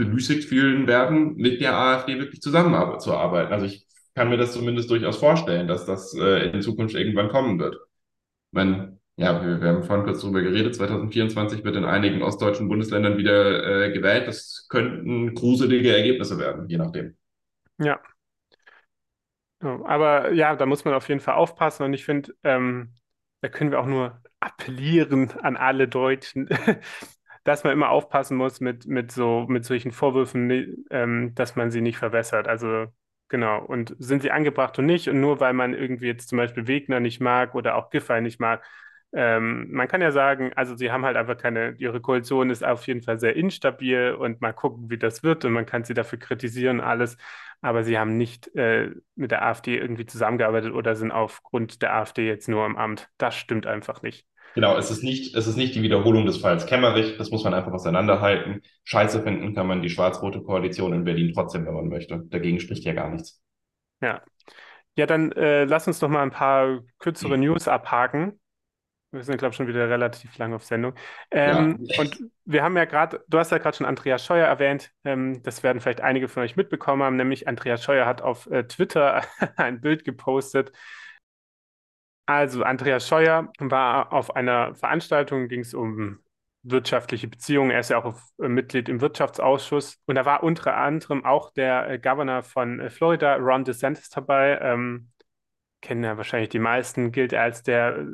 bemüßigt fühlen werden, mit der AfD wirklich zusammenzuarbeiten. Also ich kann mir das zumindest durchaus vorstellen, dass das äh, in Zukunft irgendwann kommen wird. Ich meine, ja, wir, wir haben vorhin kurz darüber geredet, 2024 wird in einigen ostdeutschen Bundesländern wieder äh, gewählt. Das könnten gruselige Ergebnisse werden, je nachdem. Ja. Aber ja, da muss man auf jeden Fall aufpassen und ich finde, ähm, da können wir auch nur appellieren an alle Deutschen, dass man immer aufpassen muss mit, mit, so, mit solchen Vorwürfen, ähm, dass man sie nicht verwässert. Also genau. Und sind sie angebracht und nicht? Und nur weil man irgendwie jetzt zum Beispiel Wegner nicht mag oder auch Giffey nicht mag, ähm, man kann ja sagen, also sie haben halt einfach keine, ihre Koalition ist auf jeden Fall sehr instabil und mal gucken, wie das wird und man kann sie dafür kritisieren, alles, aber sie haben nicht äh, mit der AfD irgendwie zusammengearbeitet oder sind aufgrund der AfD jetzt nur im Amt. Das stimmt einfach nicht. Genau, es ist nicht, es ist nicht die Wiederholung des Falls Kemmerich. Das muss man einfach auseinanderhalten. Scheiße finden kann man die schwarz-rote Koalition in Berlin trotzdem, wenn man möchte. Dagegen spricht ja gar nichts. Ja. Ja, dann äh, lass uns doch mal ein paar kürzere mhm. News abhaken. Wir sind, glaube ich, schon wieder relativ lang auf Sendung. Ähm, ja. Und wir haben ja gerade, du hast ja gerade schon Andreas Scheuer erwähnt. Ähm, das werden vielleicht einige von euch mitbekommen haben, nämlich Andreas Scheuer hat auf äh, Twitter ein Bild gepostet, also, Andreas Scheuer war auf einer Veranstaltung, ging es um wirtschaftliche Beziehungen. Er ist ja auch äh, Mitglied im Wirtschaftsausschuss. Und da war unter anderem auch der äh, Governor von äh, Florida, Ron DeSantis, dabei. Ähm, kennen ja wahrscheinlich die meisten, gilt er als der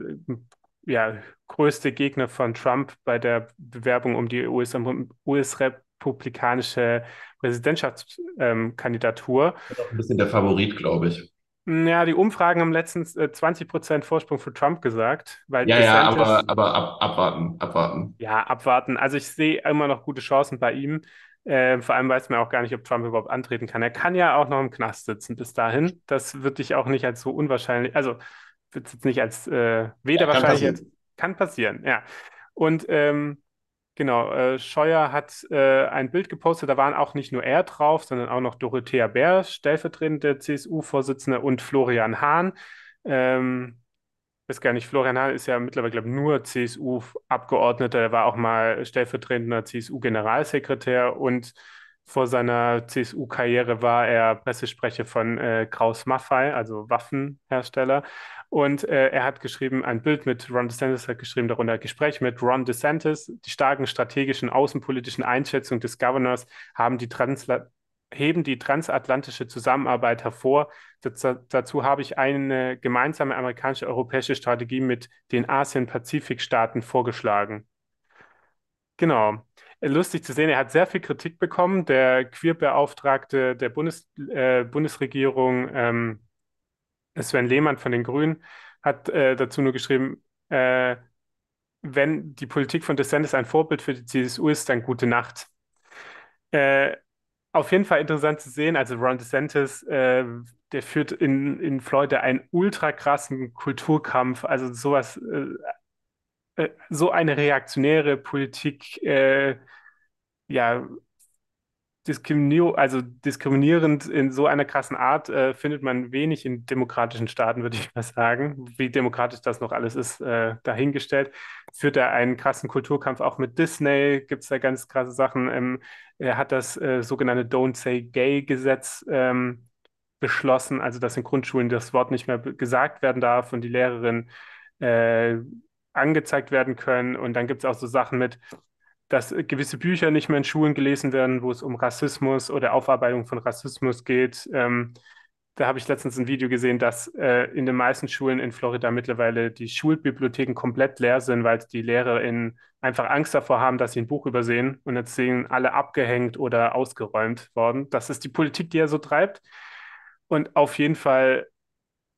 ja, größte Gegner von Trump bei der Bewerbung um die US-republikanische US Präsidentschaftskandidatur. Ähm, ein bisschen der Favorit, glaube ich. Ja, die Umfragen haben letztens äh, 20% Vorsprung für Trump gesagt. Weil ja, ja, aber, aber ab, abwarten, abwarten. Ja, abwarten. Also ich sehe immer noch gute Chancen bei ihm. Äh, vor allem weiß man auch gar nicht, ob Trump überhaupt antreten kann. Er kann ja auch noch im Knast sitzen bis dahin. Das würde ich auch nicht als so unwahrscheinlich, also es jetzt nicht als äh, weder ja, wahrscheinlich kann passieren. Als, kann passieren, ja. Und ähm, Genau, äh, Scheuer hat äh, ein Bild gepostet, da waren auch nicht nur er drauf, sondern auch noch Dorothea Bär, stellvertretende CSU-Vorsitzende, und Florian Hahn. Ähm, weiß gar nicht, Florian Hahn ist ja mittlerweile, glaube ich, nur CSU-Abgeordneter. Er war auch mal stellvertretender CSU-Generalsekretär und vor seiner CSU-Karriere war er Pressesprecher von äh, Kraus Maffei, also Waffenhersteller. Und äh, er hat geschrieben, ein Bild mit Ron DeSantis hat geschrieben, darunter Gespräch mit Ron DeSantis. Die starken strategischen außenpolitischen Einschätzungen des Governors haben die Transla heben die transatlantische Zusammenarbeit hervor. Dazu, habe ich eine gemeinsame amerikanische-europäische Strategie mit den Asien-Pazifik-Staaten vorgeschlagen. Genau. Lustig zu sehen, er hat sehr viel Kritik bekommen. Der Queerbeauftragte der Bundes, äh, Bundesregierung, ähm, Sven Lehmann von den Grünen, hat äh, dazu nur geschrieben, äh, wenn die Politik von DeSantis ein Vorbild für die CSU ist, dann gute Nacht. Äh, auf jeden Fall interessant zu sehen. Also Ron DeSantis, äh, der führt in, in Florida einen ultra krassen Kulturkampf. Also sowas, äh, äh, so eine reaktionäre Politik, äh, ja, diskriminier also diskriminierend in so einer krassen Art äh, findet man wenig in demokratischen Staaten, würde ich mal sagen. Wie demokratisch das noch alles ist, äh, dahingestellt. Führt er einen krassen Kulturkampf auch mit Disney, gibt es da ganz krasse Sachen. Ähm, er hat das äh, sogenannte Don't Say Gay-Gesetz ähm, beschlossen, also dass in Grundschulen das Wort nicht mehr gesagt werden darf und die Lehrerin äh, angezeigt werden können. Und dann gibt es auch so Sachen mit, dass gewisse Bücher nicht mehr in Schulen gelesen werden, wo es um Rassismus oder Aufarbeitung von Rassismus geht. Ähm, da habe ich letztens ein Video gesehen, dass äh, in den meisten Schulen in Florida mittlerweile die Schulbibliotheken komplett leer sind, weil die LehrerInnen einfach Angst davor haben, dass sie ein Buch übersehen und jetzt sind alle abgehängt oder ausgeräumt worden. Das ist die Politik, die er so treibt. Und auf jeden Fall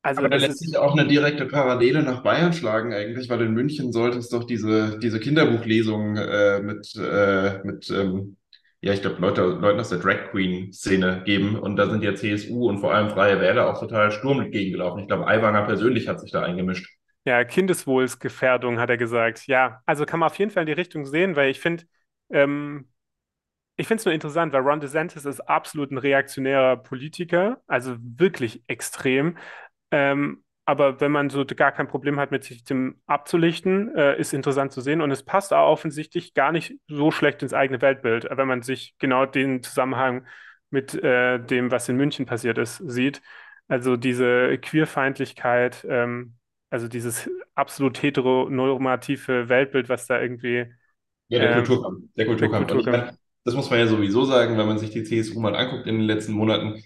also Aber da das lässt ist sich auch eine direkte Parallele nach Bayern schlagen eigentlich, weil in München sollte es doch diese, diese Kinderbuchlesung äh, mit, äh, mit ähm, ja, ich glaube, Leute, Leuten aus der Drag Queen-Szene geben. Und da sind ja CSU und vor allem Freie Wähler auch total Sturm entgegengelaufen. Ich glaube, Aiwanger persönlich hat sich da eingemischt. ja Kindeswohlsgefährdung, hat er gesagt. Ja, also kann man auf jeden Fall in die Richtung sehen, weil ich finde, ähm, ich finde es nur interessant, weil Ron DeSantis ist absolut ein reaktionärer Politiker, also wirklich extrem. Ähm, aber wenn man so gar kein Problem hat, mit sich dem abzulichten, äh, ist interessant zu sehen. Und es passt auch offensichtlich gar nicht so schlecht ins eigene Weltbild, wenn man sich genau den Zusammenhang mit äh, dem, was in München passiert ist, sieht. Also diese Queerfeindlichkeit, ähm, also dieses absolut heteronormative Weltbild, was da irgendwie Ja, der ähm, Kulturkampf. Der der Kulturkampf. Ich Kulturkampf. meine, das muss man ja sowieso sagen, wenn man sich die CSU mal anguckt in den letzten Monaten.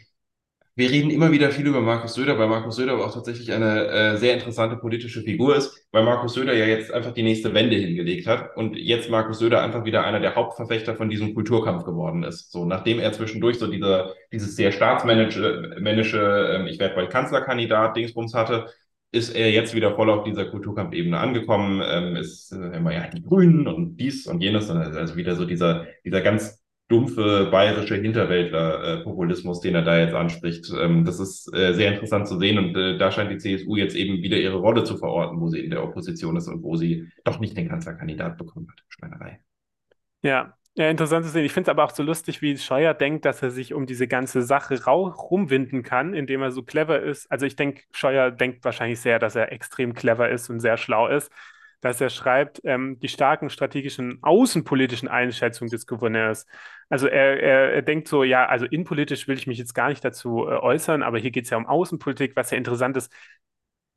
Wir reden immer wieder viel über Markus Söder, weil Markus Söder aber auch tatsächlich eine äh, sehr interessante politische Figur ist, weil Markus Söder ja jetzt einfach die nächste Wende hingelegt hat und jetzt Markus Söder einfach wieder einer der Hauptverfechter von diesem Kulturkampf geworden ist. So, nachdem er zwischendurch so diese, dieses sehr staatsmännische, männische, ähm, ich werde bald Kanzlerkandidat, Dingsbums hatte, ist er jetzt wieder voll auf dieser Kulturkampfebene angekommen, ähm, ist äh, immer ja die Grünen und dies und jenes, also wieder so dieser, dieser ganz dumpfe bayerische Hinterwäldler-Populismus, den er da jetzt anspricht. Ähm, das ist äh, sehr interessant zu sehen und äh, da scheint die CSU jetzt eben wieder ihre Rolle zu verorten, wo sie in der Opposition ist und wo sie doch nicht den Kanzlerkandidat bekommen hat. Schweinerei. Ja, ja, interessant zu sehen. Ich finde es aber auch so lustig, wie Scheuer denkt, dass er sich um diese ganze Sache rumwinden kann, indem er so clever ist. Also ich denke, Scheuer denkt wahrscheinlich sehr, dass er extrem clever ist und sehr schlau ist, dass er schreibt, ähm, die starken strategischen außenpolitischen Einschätzungen des Gouverneurs. Also er, er, er denkt so, ja, also innenpolitisch will ich mich jetzt gar nicht dazu äh, äußern, aber hier geht es ja um Außenpolitik, was ja interessant ist.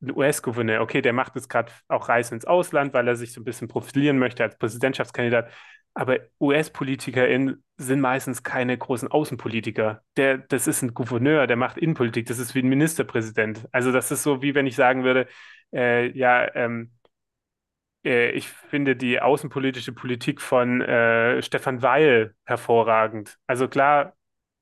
Ein US-Gouverneur, okay, der macht jetzt gerade auch Reisen ins Ausland, weil er sich so ein bisschen profilieren möchte als Präsidentschaftskandidat. Aber US-PolitikerInnen sind meistens keine großen Außenpolitiker. Der, das ist ein Gouverneur, der macht Innenpolitik. Das ist wie ein Ministerpräsident. Also das ist so, wie wenn ich sagen würde, äh, ja, ähm, äh, ich finde die außenpolitische Politik von äh, Stefan Weil hervorragend. Also klar,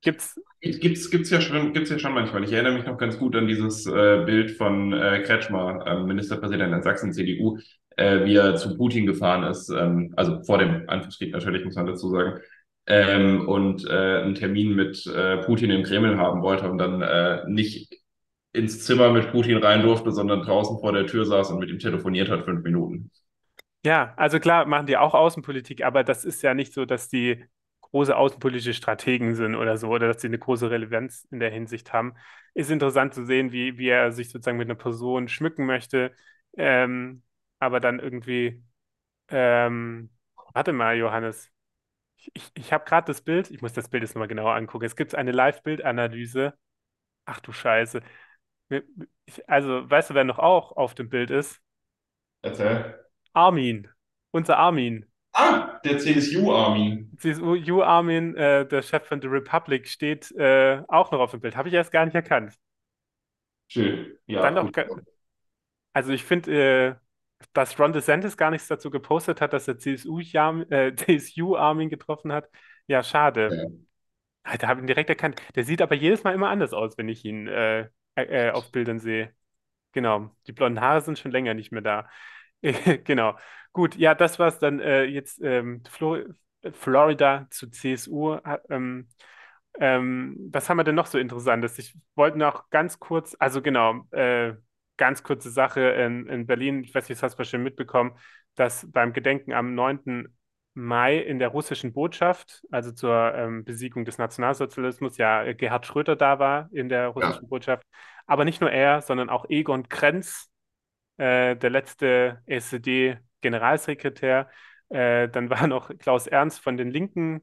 gibt's, Gibt's, gibt's ja schon, gibt's ja schon manchmal. Ich erinnere mich noch ganz gut an dieses äh, Bild von äh, Kretschmer, ähm, Ministerpräsident in Sachsen, CDU, äh, wie er zu Putin gefahren ist, ähm, also vor dem Angriffskrieg natürlich, muss man dazu sagen, ähm, und äh, einen Termin mit äh, Putin im Kreml haben wollte und dann äh, nicht ins Zimmer mit Putin rein durfte, sondern draußen vor der Tür saß und mit ihm telefoniert hat, fünf Minuten. Ja, also klar machen die auch Außenpolitik, aber das ist ja nicht so, dass die große außenpolitische Strategen sind oder so, oder dass sie eine große Relevanz in der Hinsicht haben. Ist interessant zu sehen, wie, wie er sich sozusagen mit einer Person schmücken möchte, ähm, aber dann irgendwie, ähm, warte mal, Johannes. Ich, ich, ich habe gerade das Bild, ich muss das Bild jetzt nochmal genauer angucken. Es gibt eine Live-Bildanalyse. Ach du Scheiße. Ich, also, weißt du, wer noch auch auf dem Bild ist? Erzähl. Armin. Unser Armin. Ah, der CSU-Armin. CSU Armin, äh, der Chef von The Republic, steht äh, auch noch auf dem Bild. Habe ich erst gar nicht erkannt. Schön. Dann Ja, noch, gut. ga- also ich finde, äh, dass Ron DeSantis gar nichts dazu gepostet hat, dass er CSU, Jam- äh, CSU getroffen hat. Ja, schade. Ja. Alter, habe ihn direkt erkannt. Der sieht aber jedes Mal immer anders aus, wenn ich ihn äh, äh, auf Bildern sehe. Genau. Die blonden Haare sind schon länger nicht mehr da. Genau. Gut, ja, das war's dann äh, jetzt ähm, Flo Florida zu CSU. Ha- Ähm, ähm, was haben wir denn noch so Interessantes? Ich wollte noch ganz kurz, also genau, äh, ganz kurze Sache in, in Berlin, ich weiß nicht, das hast du bestimmt mitbekommen, dass beim Gedenken am 9. Mai in der russischen Botschaft, also zur ähm, Besiegung des Nationalsozialismus, ja äh, Gerhard Schröder da war in der Ja. russischen Botschaft. Aber nicht nur er, sondern auch Egon Krenz, äh, der letzte SED-Generalsekretär. Äh, dann war noch Klaus Ernst von den Linken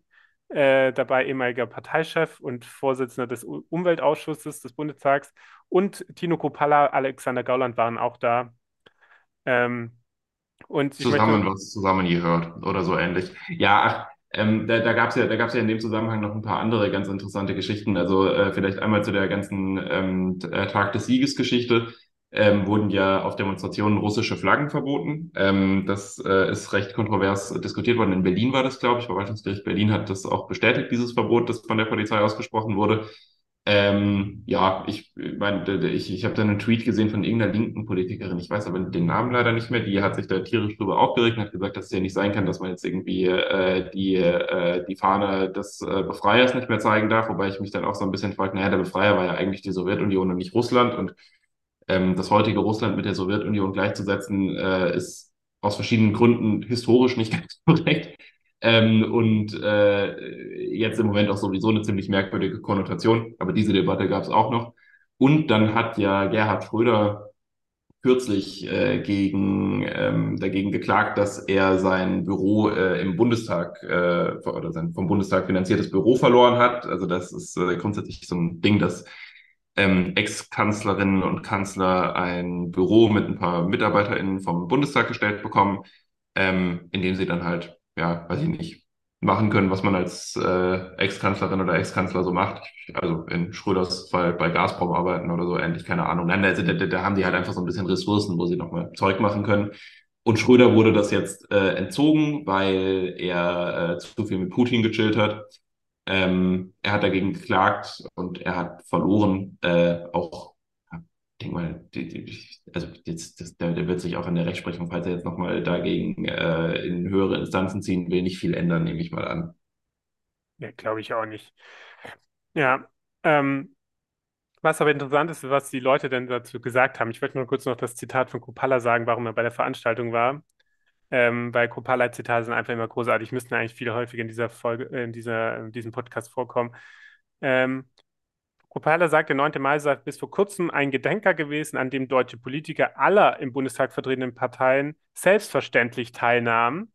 äh, dabei, ehemaliger Parteichef und Vorsitzender des U Umweltausschusses des Bundestags. Und Tino Kruppalla, Alexander Gauland waren auch da. Ähm, und ich möchte, zusammen was zusammengehört oder so ähnlich. Ja, ähm, da, da gab es ja, ja in dem Zusammenhang noch ein paar andere ganz interessante Geschichten. Also äh, vielleicht einmal zu der ganzen ähm, äh, Tag des Sieges Geschichte. Ähm, wurden ja auf Demonstrationen russische Flaggen verboten. Ähm, das äh, ist recht kontrovers diskutiert worden. In Berlin war das, glaube ich. Verwaltungsgericht Berlin hat das auch bestätigt, dieses Verbot, das von der Polizei ausgesprochen wurde. Ähm, ja, ich meine, ich, ich habe da einen Tweet gesehen von irgendeiner linken Politikerin, ich weiß aber den Namen leider nicht mehr, die hat sich da tierisch drüber aufgeregt und hat gesagt, dass es ja nicht sein kann, dass man jetzt irgendwie äh, die, äh, die Fahne des äh, Befreiers nicht mehr zeigen darf, wobei ich mich dann auch so ein bisschen frage, naja, der Befreier war ja eigentlich die Sowjetunion und nicht Russland und ähm, das heutige Russland mit der Sowjetunion gleichzusetzen, äh, ist aus verschiedenen Gründen historisch nicht ganz korrekt. Ähm, und äh, jetzt im Moment auch sowieso eine ziemlich merkwürdige Konnotation. Aber diese Debatte gab es auch noch. Und dann hat ja Gerhard Schröder kürzlich äh, gegen, ähm, dagegen geklagt, dass er sein Büro äh, im Bundestag äh, oder sein vom Bundestag finanziertes Büro verloren hat. Also das ist äh, grundsätzlich so ein Ding, dass ähm, Ex-Kanzlerinnen und Kanzler ein Büro mit ein paar MitarbeiterInnen vom Bundestag gestellt bekommen, ähm, in dem sie dann halt, ja, weiß ich nicht, machen können, was man als äh, Ex-Kanzlerin oder Ex-Kanzler so macht. Also in Schröders Fall bei Gazprom arbeiten oder so, ähnlich, keine Ahnung. Nein, also da, da, da haben die halt einfach so ein bisschen Ressourcen, wo sie nochmal Zeug machen können. Und Schröder wurde das jetzt äh, entzogen, weil er äh, zu viel mit Putin gechillt hat. Ähm, er hat dagegen geklagt und er hat verloren. Äh, auch, denke mal, die, die, also jetzt, das, der, der wird sich auch in der Rechtsprechung, falls er jetzt nochmal dagegen äh, in höhere Instanzen ziehen will, nicht viel ändern, nehme ich mal an. ja, glaube ich auch nicht. Ja, ähm, was aber interessant ist, was die Leute denn dazu gesagt haben. Ich wollte nur kurz noch das Zitat von Kupala sagen, warum er bei der Veranstaltung war. Ähm, weil Kupala-Zitate sind einfach immer großartig, müssten eigentlich viel häufiger in dieser Folge, äh, in dieser, in diesem Podcast vorkommen. Ähm, Kupala sagt, der 9. Mai sei bis vor kurzem ein Gedenker gewesen, an dem deutsche Politiker aller im Bundestag vertretenen Parteien selbstverständlich teilnahmen.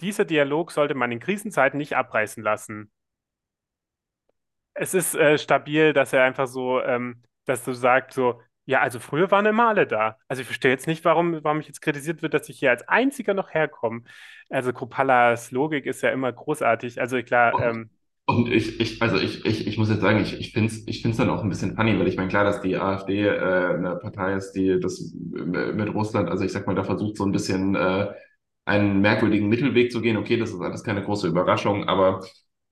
Dieser Dialog sollte man in Krisenzeiten nicht abreißen lassen. Es ist äh, stabil, dass er einfach so, ähm, dass du sagst, so, ja, also früher waren immer alle da. Also ich verstehe jetzt nicht, warum, warum ich jetzt kritisiert wird, dass ich hier als Einziger noch herkomme. Also Kruppallas Logik ist ja immer großartig. Also klar, Und, ähm, und ich, ich, also ich, ich, ich muss jetzt sagen, ich, ich finde es ich find's dann auch ein bisschen funny, weil ich meine, klar, dass die AfD äh, eine Partei ist, die das mit Russland, also ich sag mal, da versucht so ein bisschen äh, einen merkwürdigen Mittelweg zu gehen. Okay, das ist alles keine große Überraschung, aber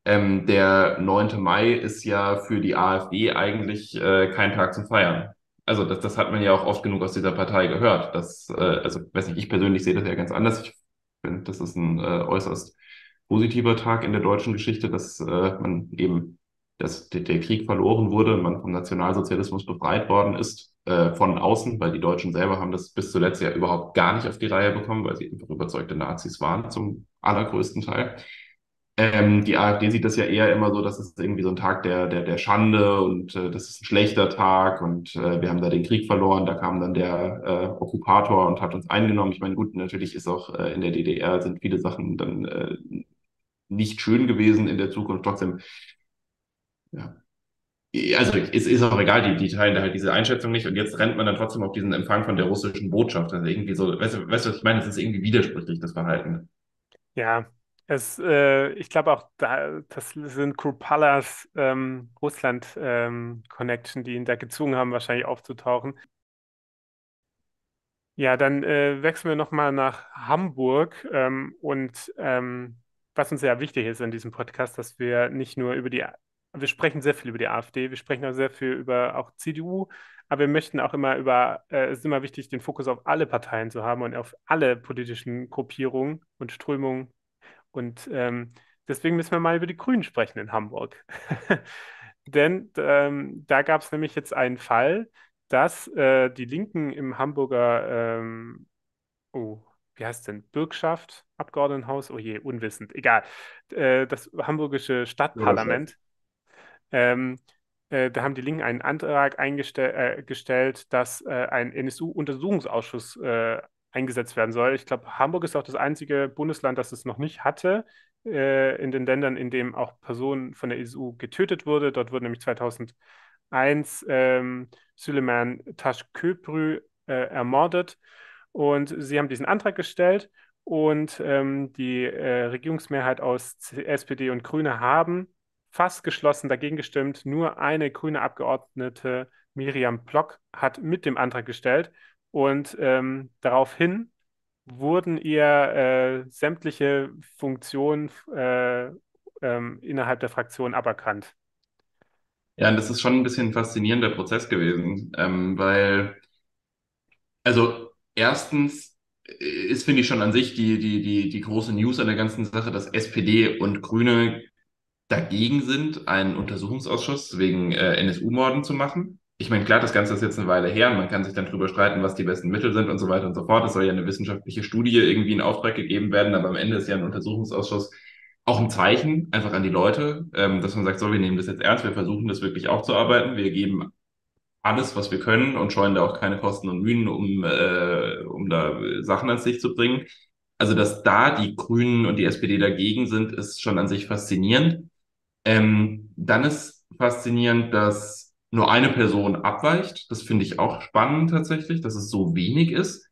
ähm, der 9. Mai ist ja für die AfD eigentlich äh, kein Tag zum Feiern. Also das, das hat man ja auch oft genug aus dieser Partei gehört. Das, äh, also weiß nicht, ich persönlich sehe das ja ganz anders. Ich finde, das ist ein äh, äußerst positiver Tag in der deutschen Geschichte, dass äh, man eben, dass der, der Krieg verloren wurde und man vom Nationalsozialismus befreit worden ist äh, von außen, weil die Deutschen selber haben das bis zuletzt ja überhaupt gar nicht auf die Reihe bekommen, weil sie einfach überzeugte Nazis waren zum allergrößten Teil. Ähm, die AfD sieht das ja eher immer so, dass es irgendwie so ein Tag der, der, der Schande und äh, das ist ein schlechter Tag und äh, wir haben da den Krieg verloren. Da kam dann der äh, Okkupator und hat uns eingenommen. Ich meine, gut, natürlich ist auch äh, in der DDR sind viele Sachen dann äh, nicht schön gewesen in der Zukunft. Trotzdem, ja, also es ist auch egal, die, die teilen da halt diese Einschätzung nicht und jetzt rennt man dann trotzdem auf diesen Empfang von der russischen Botschaft. Also irgendwie so, weißt du, weißt du, was ich meine? Das ist irgendwie widersprüchlich, das Verhalten. Ja, es, äh, ich glaube auch, da, das sind Krupalas ähm, Russland-Connection, ähm, die ihn da gezwungen haben, wahrscheinlich aufzutauchen. Ja, dann äh, wechseln wir nochmal nach Hamburg. Ähm, und ähm, was uns sehr wichtig ist in diesem Podcast, dass wir nicht nur über die, wir sprechen sehr viel über die AfD, wir sprechen auch sehr viel über auch CDU, aber wir möchten auch immer über, äh, es ist immer wichtig, den Fokus auf alle Parteien zu haben und auf alle politischen Gruppierungen und Strömungen. Und ähm, deswegen müssen wir mal über die Grünen sprechen in Hamburg. Denn ähm, da gab es nämlich jetzt einen Fall, dass äh, die Linken im Hamburger, ähm, oh, wie heißt denn, Bürgschaft, Abgeordnetenhaus, oh je, unwissend, egal, äh, das hamburgische Stadtparlament, ähm, äh, da haben die Linken einen Antrag eingestellt, äh, dass äh, ein NSU-Untersuchungsausschuss äh, eingesetzt werden soll. Ich glaube, Hamburg ist auch das einzige Bundesland, das es noch nicht hatte, in den Ländern, in dem auch Personen von der NSU getötet wurde. Dort wurden nämlich 2000 1 ähm, Süleyman Taşköprü äh, ermordet. Und sie haben diesen Antrag gestellt und ähm, die äh, Regierungsmehrheit aus SPD und Grüne haben fast geschlossen dagegen gestimmt. Nur eine grüne Abgeordnete, Miriam Block, hat mit dem Antrag gestellt und ähm, daraufhin wurden ihr äh, sämtliche Funktionen äh, ähm, innerhalb der Fraktion aberkannt. Ja, und das ist schon ein bisschen ein faszinierender Prozess gewesen, ähm, weil, also erstens ist, finde ich schon an sich die, die, die, die große News an der ganzen Sache, dass SPD und Grüne dagegen sind, einen Untersuchungsausschuss wegen äh, NSU-Morden zu machen. Ich meine, klar, das Ganze ist jetzt eine Weile her und man kann sich dann drüber streiten, was die besten Mittel sind und so weiter und so fort. Es soll ja eine wissenschaftliche Studie irgendwie in Auftrag gegeben werden, aber am Ende ist ja ein Untersuchungsausschuss auch ein Zeichen einfach an die Leute, ähm, dass man sagt, so, wir nehmen das jetzt ernst, wir versuchen das wirklich aufzuarbeiten, wir geben alles, was wir können und scheuen da auch keine Kosten und Mühen, um, äh, um da Sachen ans Licht zu bringen. Also, dass da die Grünen und die SPD dagegen sind, ist schon an sich faszinierend. Ähm, dann ist faszinierend, dass nur eine Person abweicht. Das finde ich auch spannend tatsächlich, dass es so wenig ist.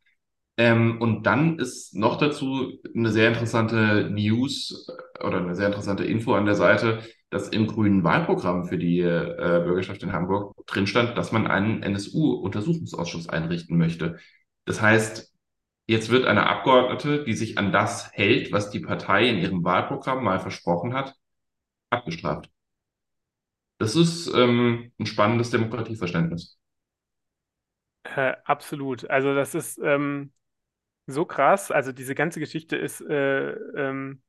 Ähm, und dann ist noch dazu eine sehr interessante News äh, oder eine sehr interessante Info an der Seite, dass im grünen Wahlprogramm für die äh, Bürgerschaft in Hamburg drin stand, dass man einen NSU-Untersuchungsausschuss einrichten möchte. Das heißt, jetzt wird eine Abgeordnete, die sich an das hält, was die Partei in ihrem Wahlprogramm mal versprochen hat, abgestraft. Das ist ähm, ein spannendes Demokratieverständnis. Äh, absolut. Also das ist, ähm, so krass. Also diese ganze Geschichte ist, äh, ähm,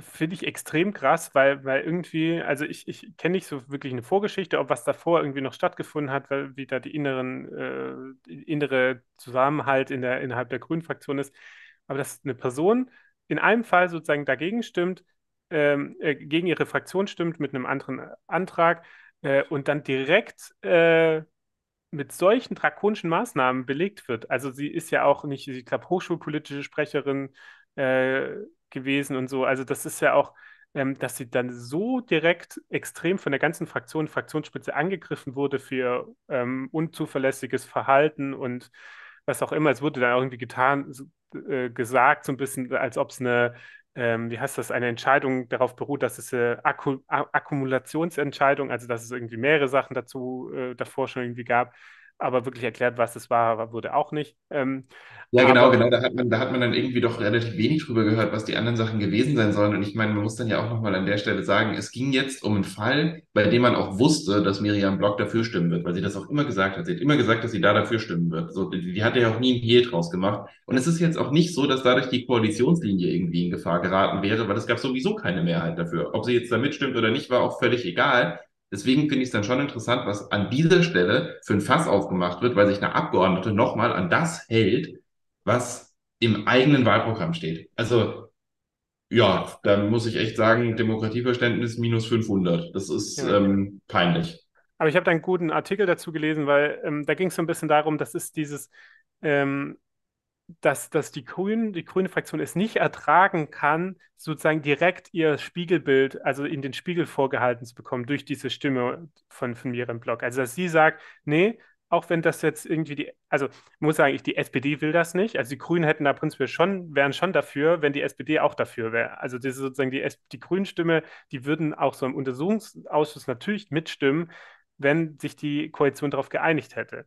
finde ich extrem krass, weil, weil irgendwie, also ich, ich kenne nicht so wirklich eine Vorgeschichte, ob was davor irgendwie noch stattgefunden hat, weil, wie da die inneren, äh, innere Zusammenhalt in der, innerhalb der Grünen Fraktion ist. Aber dass eine Person in einem Fall sozusagen dagegen stimmt, äh, gegen ihre Fraktion stimmt mit einem anderen Antrag äh, und dann direkt äh, mit solchen drakonischen Maßnahmen belegt wird. Also sie ist ja auch nicht, ich glaube, hochschulpolitische Sprecherin äh, gewesen und so. Also das ist ja auch, ähm, dass sie dann so direkt extrem von der ganzen Fraktion, Fraktionsspitze angegriffen wurde für ähm, unzuverlässiges Verhalten und was auch immer. Es wurde dann irgendwie getan, äh, gesagt, so ein bisschen, als ob es eine ähm, wie heißt das, eine Entscheidung darauf beruht, dass es eine Akku Akkumulationsentscheidung, also dass es irgendwie mehrere Sachen dazu äh, davor schon irgendwie gab aber wirklich erklärt, was es war, wurde auch nicht. Ähm, ja, genau, genau. Da hat man, da hat man dann irgendwie doch relativ wenig drüber gehört, was die anderen Sachen gewesen sein sollen. Und ich meine, man muss dann ja auch nochmal an der Stelle sagen, es ging jetzt um einen Fall, bei dem man auch wusste, dass Miriam Block dafür stimmen wird, weil sie das auch immer gesagt hat. Sie hat immer gesagt, dass sie da dafür stimmen wird. So, die, die hat ja auch nie ein Hehl draus gemacht. Und es ist jetzt auch nicht so, dass dadurch die Koalitionslinie irgendwie in Gefahr geraten wäre, weil es gab sowieso keine Mehrheit dafür. Ob sie jetzt da mitstimmt oder nicht, war auch völlig egal. Deswegen finde ich es dann schon interessant, was an dieser Stelle für ein Fass aufgemacht wird, weil sich eine Abgeordnete nochmal an das hält, was im eigenen Wahlprogramm steht. Also ja, da muss ich echt sagen, Demokratieverständnis minus 500. Das ist ja. ähm, peinlich. Aber ich habe da einen guten Artikel dazu gelesen, weil ähm, da ging es so ein bisschen darum, das ist dieses, ähm, dass, dass die Grünen, die grüne Fraktion es nicht ertragen kann, sozusagen direkt ihr Spiegelbild, also in den Spiegel vorgehalten zu bekommen durch diese Stimme von, von Miriam Block. Also dass sie sagt, nee, auch wenn das jetzt irgendwie die, also muss sagen, ich, die SPD will das nicht. Also die Grünen hätten da prinzipiell schon, wären schon dafür, wenn die SPD auch dafür wäre. Also das ist sozusagen die, die Grünen-Stimme, die würden auch so im Untersuchungsausschuss natürlich mitstimmen, wenn sich die Koalition darauf geeinigt hätte.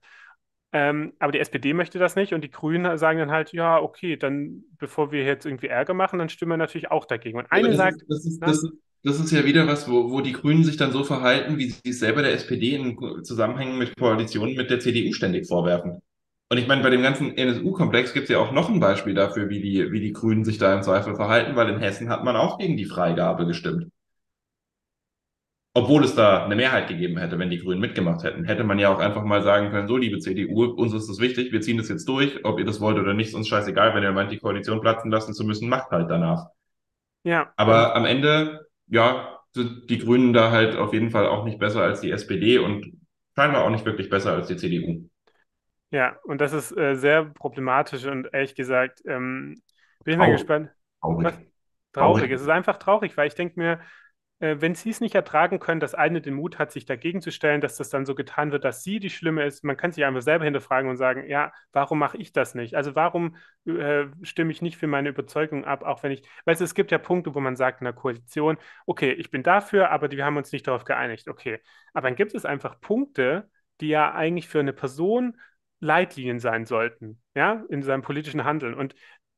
Ähm, aber die SPD möchte das nicht und die Grünen sagen dann halt, ja, okay, dann bevor wir jetzt irgendwie Ärger machen, dann stimmen wir natürlich auch dagegen. Und eine das sagt, ist, das ist, das ist, das ist ja wieder was, wo, wo die Grünen sich dann so verhalten, wie sie es selber der SPD in Zusammenhängen mit Koalitionen mit der CDU ständig vorwerfen. Und ich meine, bei dem ganzen NSU-Komplex gibt es ja auch noch ein Beispiel dafür, wie die, wie die Grünen sich da im Zweifel verhalten, weil in Hessen hat man auch gegen die Freigabe gestimmt. Obwohl es da eine Mehrheit gegeben hätte, wenn die Grünen mitgemacht hätten, hätte man ja auch einfach mal sagen können, so liebe CDU, uns ist das wichtig, wir ziehen das jetzt durch, ob ihr das wollt oder nicht, ist uns scheißegal, wenn ihr meint, die Koalition platzen lassen zu müssen, macht halt danach. Ja. Aber am Ende, ja, sind die Grünen da halt auf jeden Fall auch nicht besser als die SPD und scheinbar auch nicht wirklich besser als die CDU. Ja, und das ist äh, sehr problematisch und ehrlich gesagt, ähm, bin ich mal gespannt. Traurig. Was? Traurig. Es ist einfach traurig, weil ich denke mir, äh, wenn sie es nicht ertragen können, dass eine den Mut hat, sich dagegen zu stellen, dass das dann so getan wird, dass sie die Schlimme ist. Man kann sich einfach selber hinterfragen und sagen, ja, warum mache ich das nicht? Also warum äh, stimme ich nicht für meine Überzeugung ab, auch wenn ich, du, es gibt ja Punkte, wo man sagt in der Koalition, okay, ich bin dafür, aber wir haben uns nicht darauf geeinigt, okay. Aber dann gibt es einfach Punkte, die ja eigentlich für eine Person Leitlinien sein sollten, ja, in seinem politischen Handeln. Und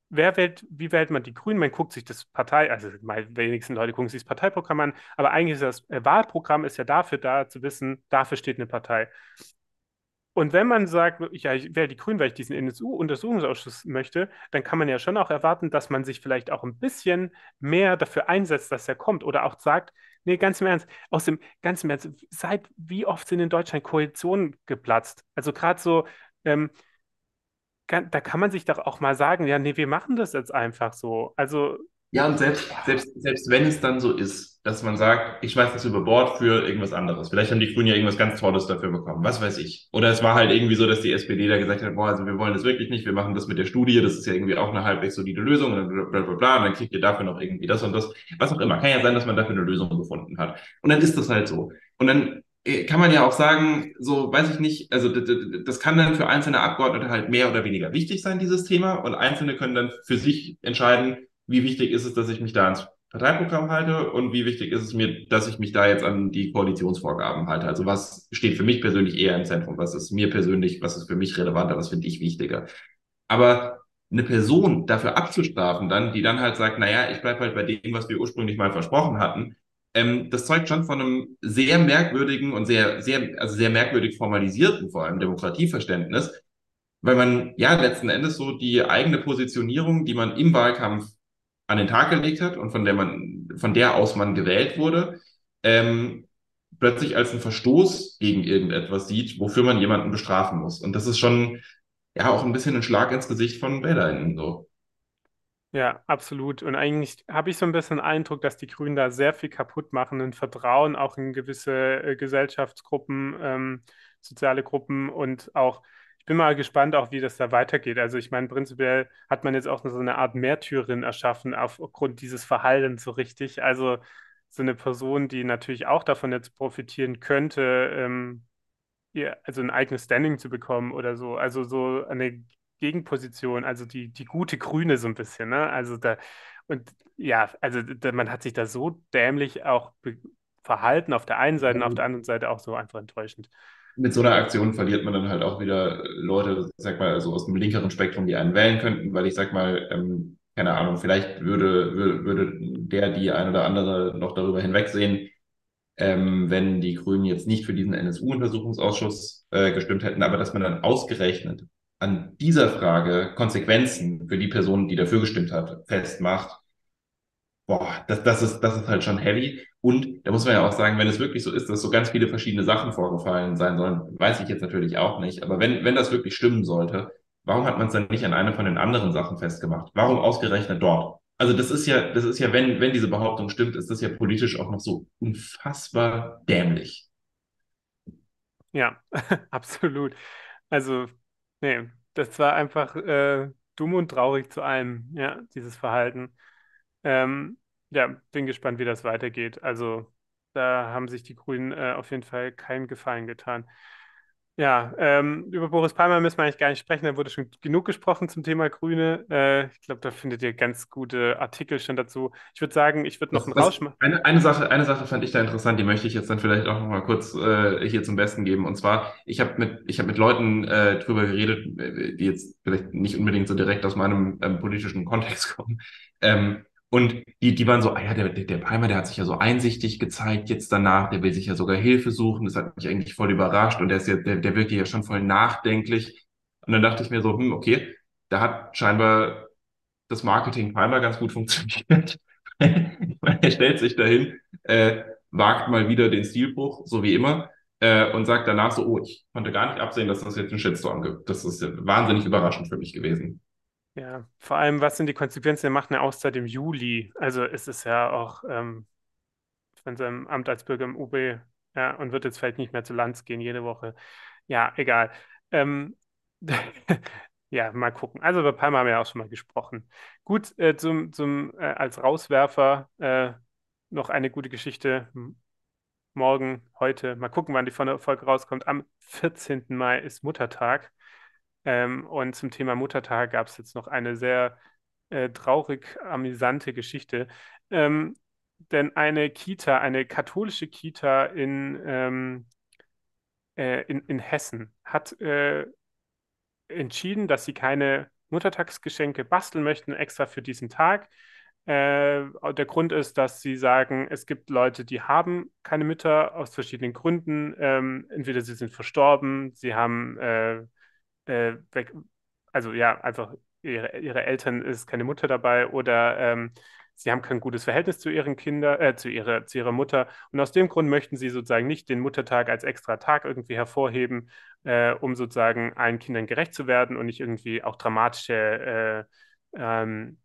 wer wählt, wie wählt man die Grünen? Man guckt sich das Partei, also die wenigsten Leute gucken sich das Parteiprogramm an, aber eigentlich ist das äh, Wahlprogramm ist ja dafür da, zu wissen, dafür steht eine Partei. Und wenn man sagt, ja, ich wähle die Grünen, weil ich diesen NSU-Untersuchungsausschuss möchte, dann kann man ja schon auch erwarten, dass man sich vielleicht auch ein bisschen mehr dafür einsetzt, dass er kommt. Oder auch sagt, nee, ganz im Ernst, aus dem ganzen Ernst, seit wie oft sind in Deutschland Koalitionen geplatzt? Also gerade so, ähm, kann, da kann man sich doch auch mal sagen, ja, nee, wir machen das jetzt einfach so. Also, Ja, und selbst, selbst, selbst wenn es dann so ist, dass man sagt, ich schmeiß das über Bord für irgendwas anderes. Vielleicht haben die Grünen ja irgendwas ganz Tolles dafür bekommen. Was weiß ich. Oder es war halt irgendwie so, dass die SPD da gesagt hat, boah, also wir wollen das wirklich nicht, wir machen das mit der Studie, das ist ja irgendwie auch eine halbwegs solide Lösung und dann bla bla bla, und dann kriegt ihr dafür noch irgendwie das und das. Was auch immer. Kann ja sein, dass man dafür eine Lösung gefunden hat. Und dann ist das halt so. Und dann kann man ja auch sagen, so weiß ich nicht, also das kann dann für einzelne Abgeordnete halt mehr oder weniger wichtig sein, dieses Thema. Und Einzelne können dann für sich entscheiden, wie wichtig ist es, dass ich mich da ans Parteiprogramm halte und wie wichtig ist es mir, dass ich mich da jetzt an die Koalitionsvorgaben halte. Also was steht für mich persönlich eher im Zentrum? Was ist mir persönlich, was ist für mich relevanter, was finde ich wichtiger? Aber eine Person dafür abzustrafen dann, die dann halt sagt, naja, ich bleibe halt bei dem, was wir ursprünglich mal versprochen hatten, ähm, das zeugt schon von einem sehr merkwürdigen und sehr, sehr, also sehr merkwürdig formalisierten, vor allem Demokratieverständnis, weil man ja letzten Endes so die eigene Positionierung, die man im Wahlkampf an den Tag gelegt hat und von der man, von der aus man gewählt wurde, ähm, plötzlich als einen Verstoß gegen irgendetwas sieht, wofür man jemanden bestrafen muss. Und das ist schon ja auch ein bisschen ein Schlag ins Gesicht von WählerInnen so. Ja, absolut. Und eigentlich habe ich so ein bisschen den Eindruck, dass die Grünen da sehr viel kaputt machen, ein Vertrauen auch in gewisse äh, Gesellschaftsgruppen, ähm, soziale Gruppen und auch, ich bin mal gespannt, auch wie das da weitergeht. Also ich meine, prinzipiell hat man jetzt auch so eine Art Märtyrerin erschaffen aufgrund dieses Verhaltens so richtig. Also so eine Person, die natürlich auch davon jetzt profitieren könnte, ähm, ihr, also ein eigenes Standing zu bekommen oder so. Also so eine Gegenposition, also die, die gute Grüne so ein bisschen, ne? Also da, und ja, also da, man hat sich da so dämlich auch verhalten auf der einen Seite und auf der anderen Seite auch so einfach enttäuschend. Mit so einer Aktion verliert man dann halt auch wieder Leute, sag mal, also aus dem linkeren Spektrum, die einen wählen könnten, weil ich sag mal, ähm, keine Ahnung, vielleicht würde, würde, würde der die ein oder andere noch darüber hinwegsehen, ähm, wenn die Grünen jetzt nicht für diesen NSU-Untersuchungsausschuss äh, gestimmt hätten, aber dass man dann ausgerechnet an dieser Frage Konsequenzen für die Person, die dafür gestimmt hat, festmacht, boah, das, das, ist, das ist halt schon heavy. Und da muss man ja auch sagen, wenn es wirklich so ist, dass so ganz viele verschiedene Sachen vorgefallen sein sollen, weiß ich jetzt natürlich auch nicht. Aber wenn, wenn das wirklich stimmen sollte, warum hat man es dann nicht an einer von den anderen Sachen festgemacht? Warum ausgerechnet dort? Also das ist ja, das ist ja, wenn, wenn diese Behauptung stimmt, ist das ja politisch auch noch so unfassbar dämlich. Ja, absolut. Also Nee, das war einfach, äh, dumm und traurig zu allem, ja, dieses Verhalten. Ähm, ja, bin gespannt, wie das weitergeht. Also da haben sich die Grünen äh, auf jeden Fall keinen Gefallen getan. Ja, ähm, über Boris Palmer müssen wir eigentlich gar nicht sprechen, da wurde schon genug gesprochen zum Thema Grüne. Äh, ich glaube, da findet ihr ganz gute Artikel schon dazu. Ich würde sagen, ich würde noch einen Rausch eine, eine Sache, eine Sache fand ich da interessant, die möchte ich jetzt dann vielleicht auch noch mal kurz äh, hier zum Besten geben. Und zwar, ich habe mit, ich habe mit Leuten äh, drüber geredet, äh, die jetzt vielleicht nicht unbedingt so direkt aus meinem ähm, politischen Kontext kommen. Ähm, und die, die waren so, ah ja, der, der, der Palmer, der hat sich ja so einsichtig gezeigt jetzt danach, der will sich ja sogar Hilfe suchen. Das hat mich eigentlich voll überrascht und der ist ja, der, der wirkt ja schon voll nachdenklich. Und dann dachte ich mir so, hm, okay, da hat scheinbar das Marketing Palmer ganz gut funktioniert. Er stellt sich dahin, äh, wagt mal wieder den Stilbruch, so wie immer, äh, und sagt danach so, oh, ich konnte gar nicht absehen, dass das jetzt einen Shitstorm gibt. Das ist wahnsinnig überraschend für mich gewesen. Ja, vor allem, was sind die Konsequenzen? Er macht eine Auszeit im Juli. Also es ist ja auch ähm, von seinem Amt als Bürger im UB, ja, und wird jetzt vielleicht nicht mehr zu Lanz gehen jede Woche. Ja, egal. Ähm, ja, mal gucken. Also über Palmer haben wir ja auch schon mal gesprochen. Gut, äh, zum, zum, äh, als Rauswerfer äh, noch eine gute Geschichte. Morgen, heute, mal gucken, wann die Folge rauskommt. Am 14. Mai ist Muttertag. Ähm, und zum Thema Muttertag gab es jetzt noch eine sehr äh, traurig amüsante Geschichte. Ähm, denn eine Kita, eine katholische Kita in, ähm, äh, in, in Hessen hat äh, entschieden, dass sie keine Muttertagsgeschenke basteln möchten, extra für diesen Tag. Äh, der Grund ist, dass sie sagen, es gibt Leute, die haben keine Mütter aus verschiedenen Gründen. Ähm, entweder sie sind verstorben, sie haben äh, weg, also ja, einfach ihre, ihre Eltern ist keine Mutter dabei oder ähm, sie haben kein gutes Verhältnis zu ihren Kindern, äh, zu ihrer, zu ihrer Mutter. Und aus dem Grund möchten sie sozusagen nicht den Muttertag als extra Tag irgendwie hervorheben, äh, um sozusagen allen Kindern gerecht zu werden und nicht irgendwie auch dramatische äh, ähm,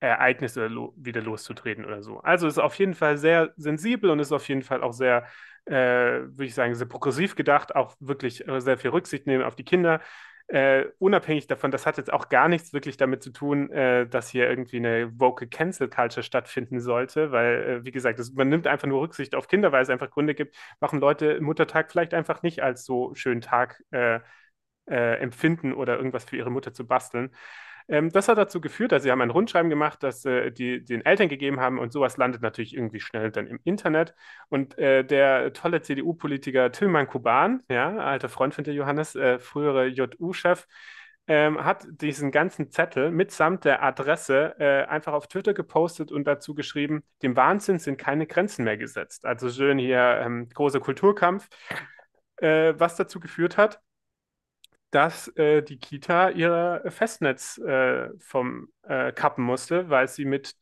Ereignisse lo wieder loszutreten oder so. Also ist auf jeden Fall sehr sensibel und ist auf jeden Fall auch sehr, äh, würde ich sagen, sehr progressiv gedacht, auch wirklich äh, sehr viel Rücksicht nehmen auf die Kinder. Äh, unabhängig davon, das hat jetzt auch gar nichts wirklich damit zu tun, äh, dass hier irgendwie eine woke Cancel Culture stattfinden sollte, weil, äh, wie gesagt, das, man nimmt einfach nur Rücksicht auf Kinder, weil es einfach Gründe gibt, warum Leute Muttertag vielleicht einfach nicht als so schönen Tag äh, äh, empfinden oder irgendwas für ihre Mutter zu basteln. Ähm, das hat dazu geführt, dass sie haben ein Rundschreiben gemacht, das äh, die den Eltern gegeben haben und sowas landet natürlich irgendwie schnell dann im Internet. Und äh, der tolle CDU-Politiker Tilman Kuban, ja, alter Freund von dir, Johannes, äh, frühere JU-Chef, ähm, hat diesen ganzen Zettel mitsamt der Adresse äh, einfach auf Twitter gepostet und dazu geschrieben, dem Wahnsinn sind keine Grenzen mehr gesetzt. Also schön hier ähm, großer Kulturkampf, äh, was dazu geführt hat, dass äh, die Kita ihr Festnetz äh, vom äh, kappen musste, weil sie mit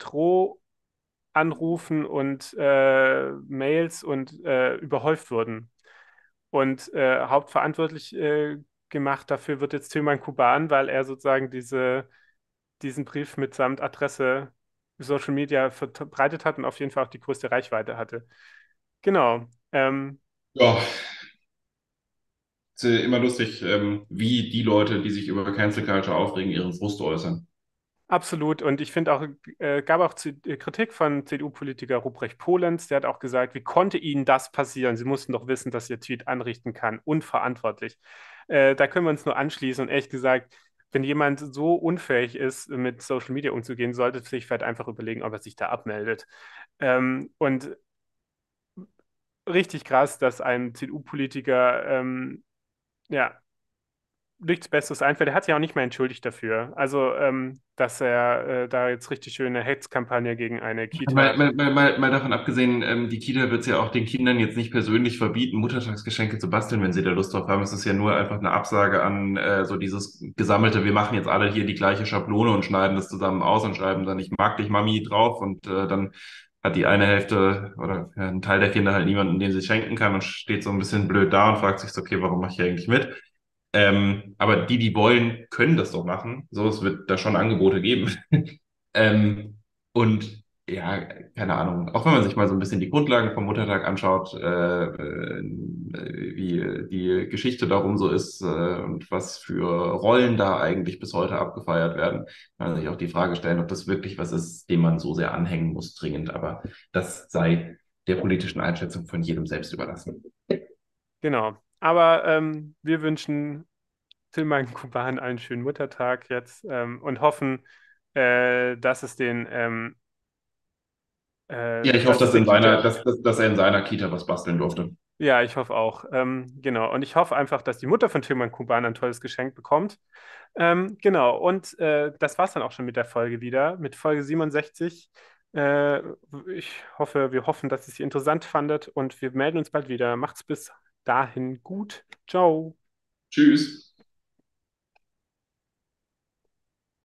Drohanrufen und äh, Mails und äh, überhäuft wurden. Und äh, hauptverantwortlich gemacht dafür wird jetzt Tilman Kuban, weil er sozusagen diese, diesen Brief mitsamt Adresse Social Media verbreitet hat und auf jeden Fall auch die größte Reichweite hatte. Genau. Ähm, Ja, immer lustig, ähm, wie die Leute, die sich über Cancel Culture aufregen, ihren Frust äußern. Absolut. Und ich finde auch, äh, gab auch Z äh, Kritik von CDU-Politiker Ruprecht Polenz, der hat auch gesagt, wie konnte Ihnen das passieren? Sie mussten doch wissen, dass Ihr Tweet anrichten kann. Unverantwortlich. Äh, da können wir uns nur anschließen. Und ehrlich gesagt, wenn jemand so unfähig ist, mit Social Media umzugehen, sollte sich vielleicht einfach überlegen, ob er sich da abmeldet. Ähm, und richtig krass, dass ein CDU-Politiker ähm, ja, nichts Besseres einfällt. Er hat sich auch nicht mehr entschuldigt dafür. Also, ähm, dass er äh, da jetzt richtig schöne Hetzkampagne gegen eine Kita. mal, mal, mal mal davon abgesehen, ähm, die Kita wird es ja auch den Kindern jetzt nicht persönlich verbieten, Muttertagsgeschenke zu basteln, wenn sie da Lust drauf haben. Es ist ja nur einfach eine Absage an äh, so dieses gesammelte, wir machen jetzt alle hier die gleiche Schablone und schneiden das zusammen aus und schreiben dann ich mag dich Mami drauf und äh, dann hat die eine Hälfte oder ein Teil der Kinder halt niemanden, den sie schenken kann und steht so ein bisschen blöd da und fragt sich so, okay, warum mache ich eigentlich mit? Ähm, aber die, die wollen, können das doch machen. So, es wird da schon Angebote geben. ähm, und ja, keine Ahnung, auch wenn man sich mal so ein bisschen die Grundlagen vom Muttertag anschaut, äh, äh, wie die Geschichte darum so ist äh, und was für Rollen da eigentlich bis heute abgefeiert werden, kann man sich auch die Frage stellen, ob das wirklich was ist, dem man so sehr anhängen muss, dringend. Aber das sei der politischen Einschätzung von jedem selbst überlassen. Genau. Aber ähm, wir wünschen Tilman Kuban einen schönen Muttertag jetzt ähm, und hoffen, äh, dass es den ähm, äh, Ja, ich hoffe, dass es in seiner, dass, dass, dass er in seiner Kita was basteln durfte. Ja, ich hoffe auch. Ähm, genau. Und ich hoffe einfach, dass die Mutter von Tilman Kuban ein tolles Geschenk bekommt. Ähm, genau. Und äh, das war es dann auch schon mit der Folge wieder, mit Folge 67. Äh, ich hoffe, wir hoffen, dass ihr sie interessant fandet und wir melden uns bald wieder. Macht's bis dahin gut. Ciao. Tschüss.